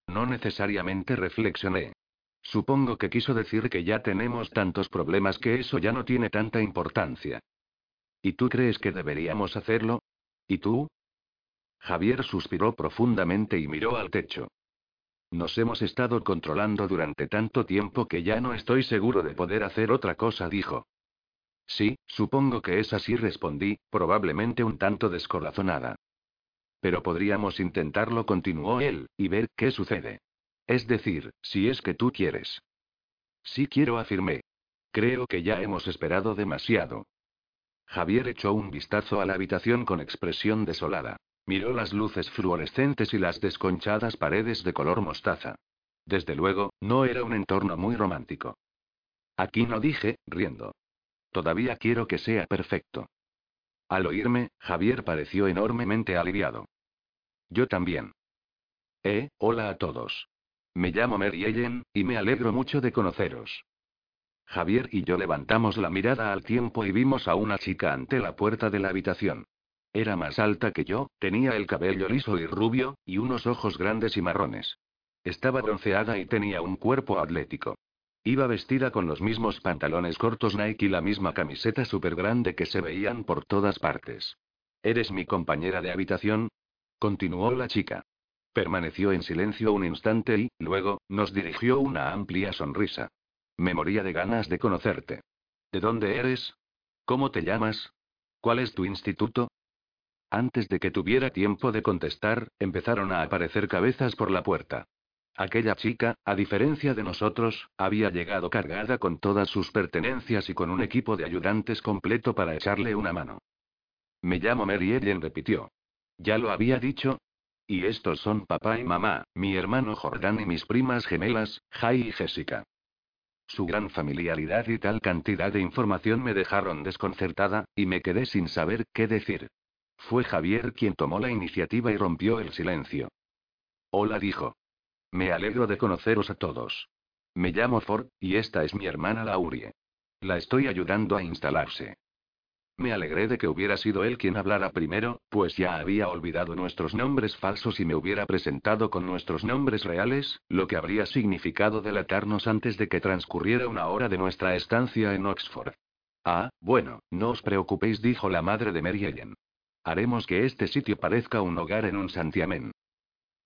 No necesariamente reflexioné. Supongo que quiso decir que ya tenemos tantos problemas que eso ya no tiene tanta importancia. ¿Y tú crees que deberíamos hacerlo? ¿Y tú? Javier suspiró profundamente y miró al techo. Nos hemos estado controlando durante tanto tiempo que ya no estoy seguro de poder hacer otra cosa, dijo. Sí, supongo que es así, respondí, probablemente un tanto descorazonada. Pero podríamos intentarlo, continuó él, y ver qué sucede. Es decir, si es que tú quieres. Sí quiero, afirmé. Creo que ya hemos esperado demasiado. Javier echó un vistazo a la habitación con expresión desolada. Miró las luces fluorescentes y las desconchadas paredes de color mostaza. Desde luego, no era un entorno muy romántico. Aquí no dije, riendo. Todavía quiero que sea perfecto. Al oírme, Javier pareció enormemente aliviado. Yo también. Eh, hola a todos. Me llamo Mary y me alegro mucho de conoceros. Javier y yo levantamos la mirada al tiempo y vimos a una chica ante la puerta de la habitación. Era más alta que yo, tenía el cabello liso y rubio, y unos ojos grandes y marrones. Estaba bronceada y tenía un cuerpo atlético. Iba vestida con los mismos pantalones cortos Nike y la misma camiseta súper grande que se veían por todas partes. ¿Eres mi compañera de habitación? Continuó la chica. Permaneció en silencio un instante y, luego, nos dirigió una amplia sonrisa. Me moría de ganas de conocerte. ¿De dónde eres? ¿Cómo te llamas? ¿Cuál es tu instituto? Antes de que tuviera tiempo de contestar, empezaron a aparecer cabezas por la puerta. Aquella chica, a diferencia de nosotros, había llegado cargada con todas sus pertenencias y con un equipo de ayudantes completo para echarle una mano. Me llamo Mary Ellen, repitió. Ya lo había dicho. Y estos son papá y mamá, mi hermano Jordán y mis primas gemelas, Jai y Jessica. Su gran familiaridad y tal cantidad de información me dejaron desconcertada, y me quedé sin saber qué decir. Fue Javier quien tomó la iniciativa y rompió el silencio. Hola, dijo. Me alegro de conoceros a todos. Me llamo Ford, y esta es mi hermana Laurie. La estoy ayudando a instalarse. Me alegré de que hubiera sido él quien hablara primero, pues ya había olvidado nuestros nombres falsos y me hubiera presentado con nuestros nombres reales, lo que habría significado delatarnos antes de que transcurriera una hora de nuestra estancia en Oxford. Ah, bueno, no os preocupéis, dijo la madre de Mary Ellen. Haremos que este sitio parezca un hogar en un santiamén.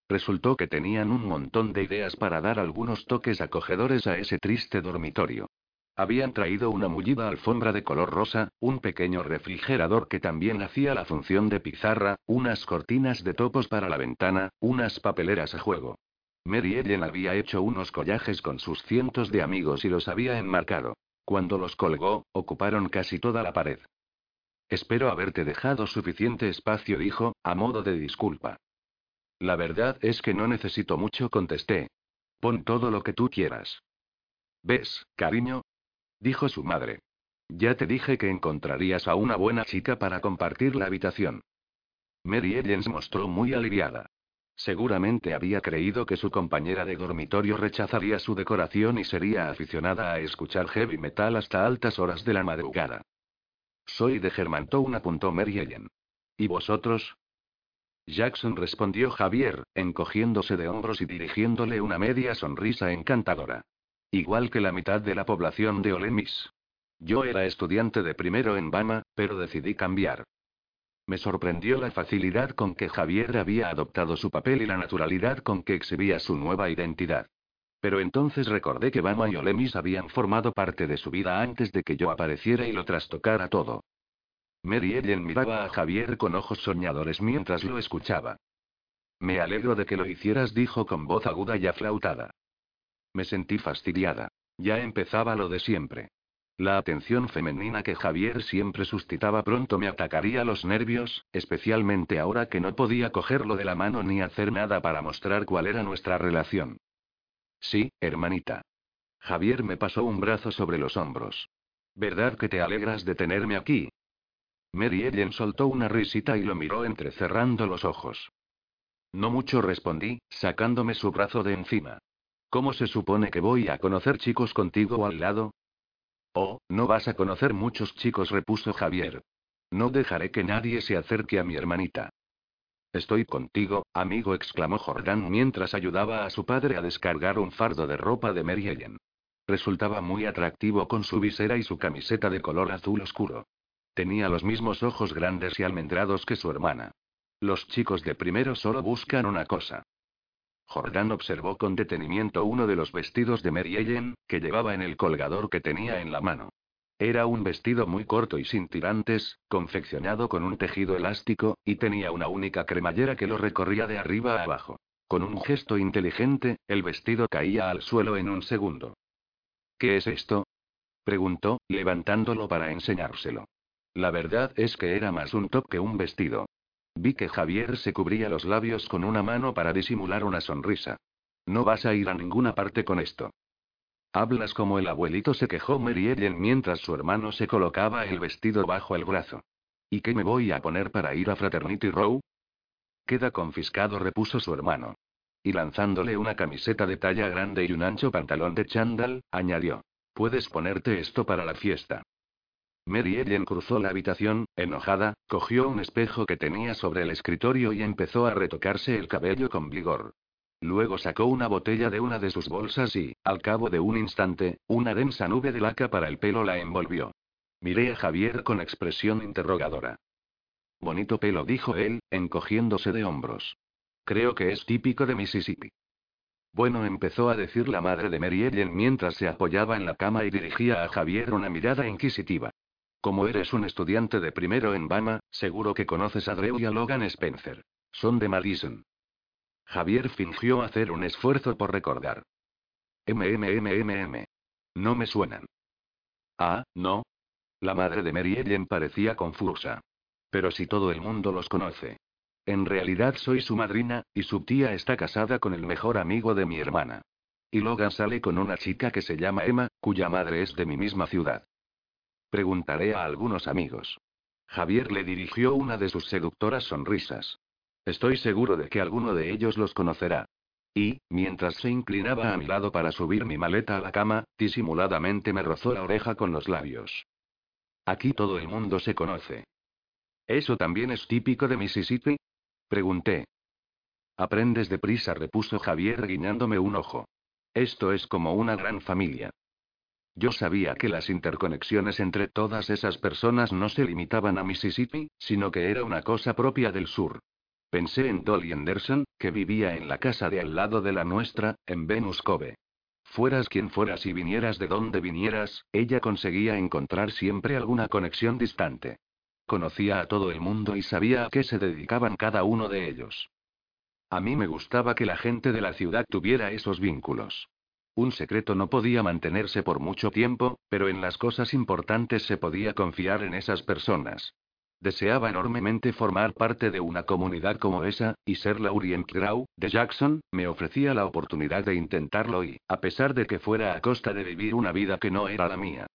Resultó que tenían un montón de ideas para dar algunos toques acogedores a ese triste dormitorio. Habían traído una mullida alfombra de color rosa, un pequeño refrigerador que también hacía la función de pizarra, unas cortinas de topos para la ventana, unas papeleras a juego. Mary Ellen había hecho unos collajes con sus cientos de amigos y los había enmarcado. Cuando los colgó, ocuparon casi toda la pared. Espero haberte dejado suficiente espacio, dijo, a modo de disculpa. La verdad es que no necesito mucho, contesté. Pon todo lo que tú quieras. ¿Ves, cariño? Dijo su madre. Ya te dije que encontrarías a una buena chica para compartir la habitación. Mary Ellen se mostró muy aliviada. Seguramente había creído que su compañera de dormitorio rechazaría su decoración y sería aficionada a escuchar heavy metal hasta altas horas de la madrugada. Soy de Germantown, apuntó Mary Ellen. ¿Y vosotros? Jackson respondió Javier, encogiéndose de hombros y dirigiéndole una media sonrisa encantadora. Igual que la mitad de la población de Olemis. Yo era estudiante de primero en Bama, pero decidí cambiar. Me sorprendió la facilidad con que Javier había adoptado su papel y la naturalidad con que exhibía su nueva identidad. Pero entonces recordé que Bama y Olemis habían formado parte de su vida antes de que yo apareciera y lo trastocara todo. Mary miraba a Javier con ojos soñadores mientras lo escuchaba. Me alegro de que lo hicieras, dijo con voz aguda y aflautada. Me sentí fastidiada. Ya empezaba lo de siempre. La atención femenina que Javier siempre suscitaba pronto me atacaría los nervios, especialmente ahora que no podía cogerlo de la mano ni hacer nada para mostrar cuál era nuestra relación. Sí, hermanita. Javier me pasó un brazo sobre los hombros. ¿Verdad que te alegras de tenerme aquí? Mary Ellen soltó una risita y lo miró entrecerrando los ojos. No mucho respondí, sacándome su brazo de encima. ¿Cómo se supone que voy a conocer chicos contigo al lado? Oh, no vas a conocer muchos chicos, repuso Javier. No dejaré que nadie se acerque a mi hermanita. Estoy contigo, amigo, exclamó Jordán mientras ayudaba a su padre a descargar un fardo de ropa de Mary. Resultaba muy atractivo con su visera y su camiseta de color azul oscuro. Tenía los mismos ojos grandes y almendrados que su hermana. Los chicos de primero solo buscan una cosa. Jordán observó con detenimiento uno de los vestidos de Mary que llevaba en el colgador que tenía en la mano. Era un vestido muy corto y sin tirantes, confeccionado con un tejido elástico, y tenía una única cremallera que lo recorría de arriba a abajo. Con un gesto inteligente, el vestido caía al suelo en un segundo. ¿Qué es esto? preguntó, levantándolo para enseñárselo. La verdad es que era más un top que un vestido. Vi que Javier se cubría los labios con una mano para disimular una sonrisa. No vas a ir a ninguna parte con esto. Hablas como el abuelito se quejó Mary Ellen mientras su hermano se colocaba el vestido bajo el brazo. ¿Y qué me voy a poner para ir a Fraternity Row? Queda confiscado, repuso su hermano. Y lanzándole una camiseta de talla grande y un ancho pantalón de chándal, añadió. Puedes ponerte esto para la fiesta. Mary Ellen cruzó la habitación, enojada, cogió un espejo que tenía sobre el escritorio y empezó a retocarse el cabello con vigor. Luego sacó una botella de una de sus bolsas y, al cabo de un instante, una densa nube de laca para el pelo la envolvió. Miré a Javier con expresión interrogadora. Bonito pelo, dijo él, encogiéndose de hombros. Creo que es típico de Mississippi. Bueno, empezó a decir la madre de Mary Ellen mientras se apoyaba en la cama y dirigía a Javier una mirada inquisitiva. Como eres un estudiante de primero en Bama, seguro que conoces a Drew y a Logan Spencer. Son de Madison. Javier fingió hacer un esfuerzo por recordar. MMMMM. No me suenan. Ah, no. La madre de Mary Ellen parecía confusa. Pero si todo el mundo los conoce. En realidad soy su madrina, y su tía está casada con el mejor amigo de mi hermana. Y Logan sale con una chica que se llama Emma, cuya madre es de mi misma ciudad. Preguntaré a algunos amigos. Javier le dirigió una de sus seductoras sonrisas. Estoy seguro de que alguno de ellos los conocerá. Y, mientras se inclinaba a mi lado para subir mi maleta a la cama, disimuladamente me rozó la oreja con los labios. Aquí todo el mundo se conoce. ¿Eso también es típico de Mississippi? Pregunté. Aprendes deprisa, repuso Javier guiñándome un ojo. Esto es como una gran familia. Yo sabía que las interconexiones entre todas esas personas no se limitaban a Mississippi, sino que era una cosa propia del sur. Pensé en Dolly Anderson, que vivía en la casa de al lado de la nuestra, en Venus Cove. Fueras quien fueras y vinieras de donde vinieras, ella conseguía encontrar siempre alguna conexión distante. Conocía a todo el mundo y sabía a qué se dedicaban cada uno de ellos. A mí me gustaba que la gente de la ciudad tuviera esos vínculos. Un secreto no podía mantenerse por mucho tiempo, pero en las cosas importantes se podía confiar en esas personas. Deseaba enormemente formar parte de una comunidad como esa, y ser Laurien Crow, de Jackson, me ofrecía la oportunidad de intentarlo y, a pesar de que fuera a costa de vivir una vida que no era la mía.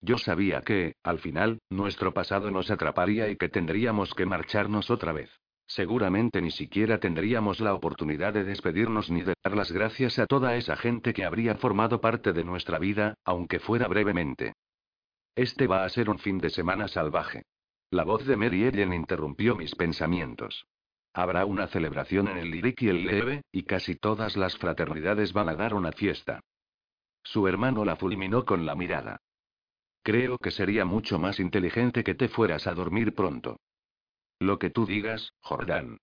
Yo sabía que, al final, nuestro pasado nos atraparía y que tendríamos que marcharnos otra vez. Seguramente ni siquiera tendríamos la oportunidad de despedirnos ni de dar las gracias a toda esa gente que habría formado parte de nuestra vida, aunque fuera brevemente. Este va a ser un fin de semana salvaje. La voz de Mary Ellen interrumpió mis pensamientos. Habrá una celebración en el Lyric y el Leve, y casi todas las fraternidades van a dar una fiesta. Su hermano la fulminó con la mirada. Creo que sería mucho más inteligente que te fueras a dormir pronto. Lo que tú digas, Jordán.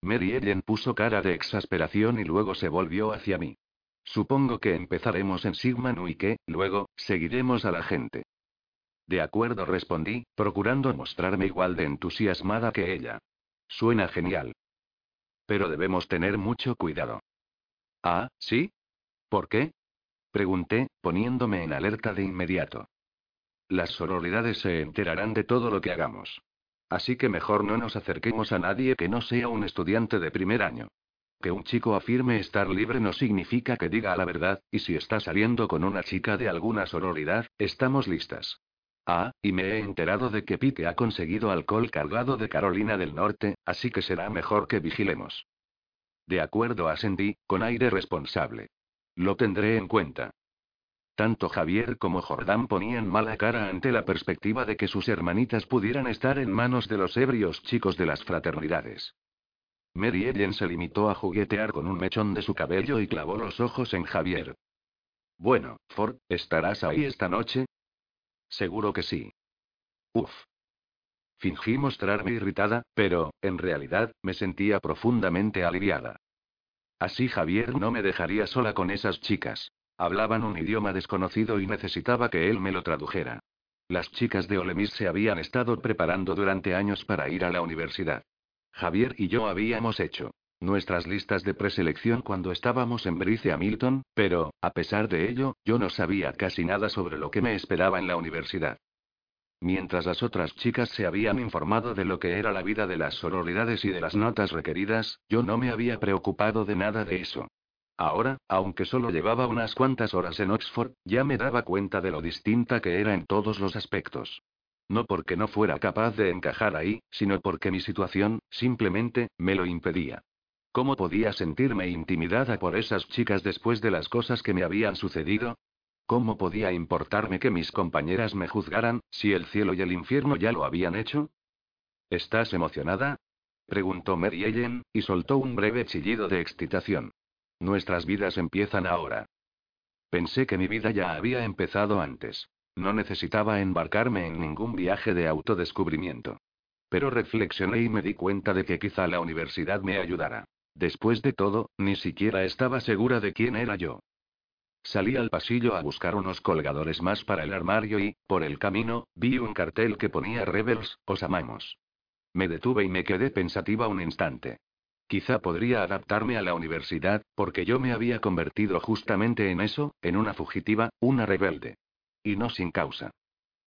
Mary Ellen puso cara de exasperación y luego se volvió hacia mí. Supongo que empezaremos en Sigma y que, luego, seguiremos a la gente. De acuerdo, respondí, procurando mostrarme igual de entusiasmada que ella. Suena genial. Pero debemos tener mucho cuidado. Ah, ¿sí? ¿Por qué? Pregunté, poniéndome en alerta de inmediato. Las sororidades se enterarán de todo lo que hagamos. Así que mejor no nos acerquemos a nadie que no sea un estudiante de primer año. Que un chico afirme estar libre no significa que diga la verdad, y si está saliendo con una chica de alguna sororidad, estamos listas. Ah, y me he enterado de que Pike ha conseguido alcohol cargado de Carolina del Norte, así que será mejor que vigilemos. De acuerdo, asentí, con aire responsable. Lo tendré en cuenta. Tanto Javier como Jordán ponían mala cara ante la perspectiva de que sus hermanitas pudieran estar en manos de los ebrios chicos de las fraternidades. Mary Ellen se limitó a juguetear con un mechón de su cabello y clavó los ojos en Javier. Bueno, Ford, ¿estarás ahí esta noche? Seguro que sí. Uf. Fingí mostrarme irritada, pero, en realidad, me sentía profundamente aliviada. Así Javier no me dejaría sola con esas chicas. Hablaban un idioma desconocido y necesitaba que él me lo tradujera. Las chicas de Olemis se habían estado preparando durante años para ir a la universidad. Javier y yo habíamos hecho nuestras listas de preselección cuando estábamos en Brice Hamilton, pero, a pesar de ello, yo no sabía casi nada sobre lo que me esperaba en la universidad. Mientras las otras chicas se habían informado de lo que era la vida de las sororidades y de las notas requeridas, yo no me había preocupado de nada de eso. Ahora, aunque solo llevaba unas cuantas horas en Oxford, ya me daba cuenta de lo distinta que era en todos los aspectos. No porque no fuera capaz de encajar ahí, sino porque mi situación, simplemente, me lo impedía. ¿Cómo podía sentirme intimidada por esas chicas después de las cosas que me habían sucedido? ¿Cómo podía importarme que mis compañeras me juzgaran, si el cielo y el infierno ya lo habían hecho? ¿Estás emocionada? preguntó Mary Ellen, y soltó un breve chillido de excitación. Nuestras vidas empiezan ahora. Pensé que mi vida ya había empezado antes. No necesitaba embarcarme en ningún viaje de autodescubrimiento. Pero reflexioné y me di cuenta de que quizá la universidad me ayudara. Después de todo, ni siquiera estaba segura de quién era yo. Salí al pasillo a buscar unos colgadores más para el armario y, por el camino, vi un cartel que ponía Rebels, os amamos. Me detuve y me quedé pensativa un instante. Quizá podría adaptarme a la universidad, porque yo me había convertido justamente en eso, en una fugitiva, una rebelde. Y no sin causa.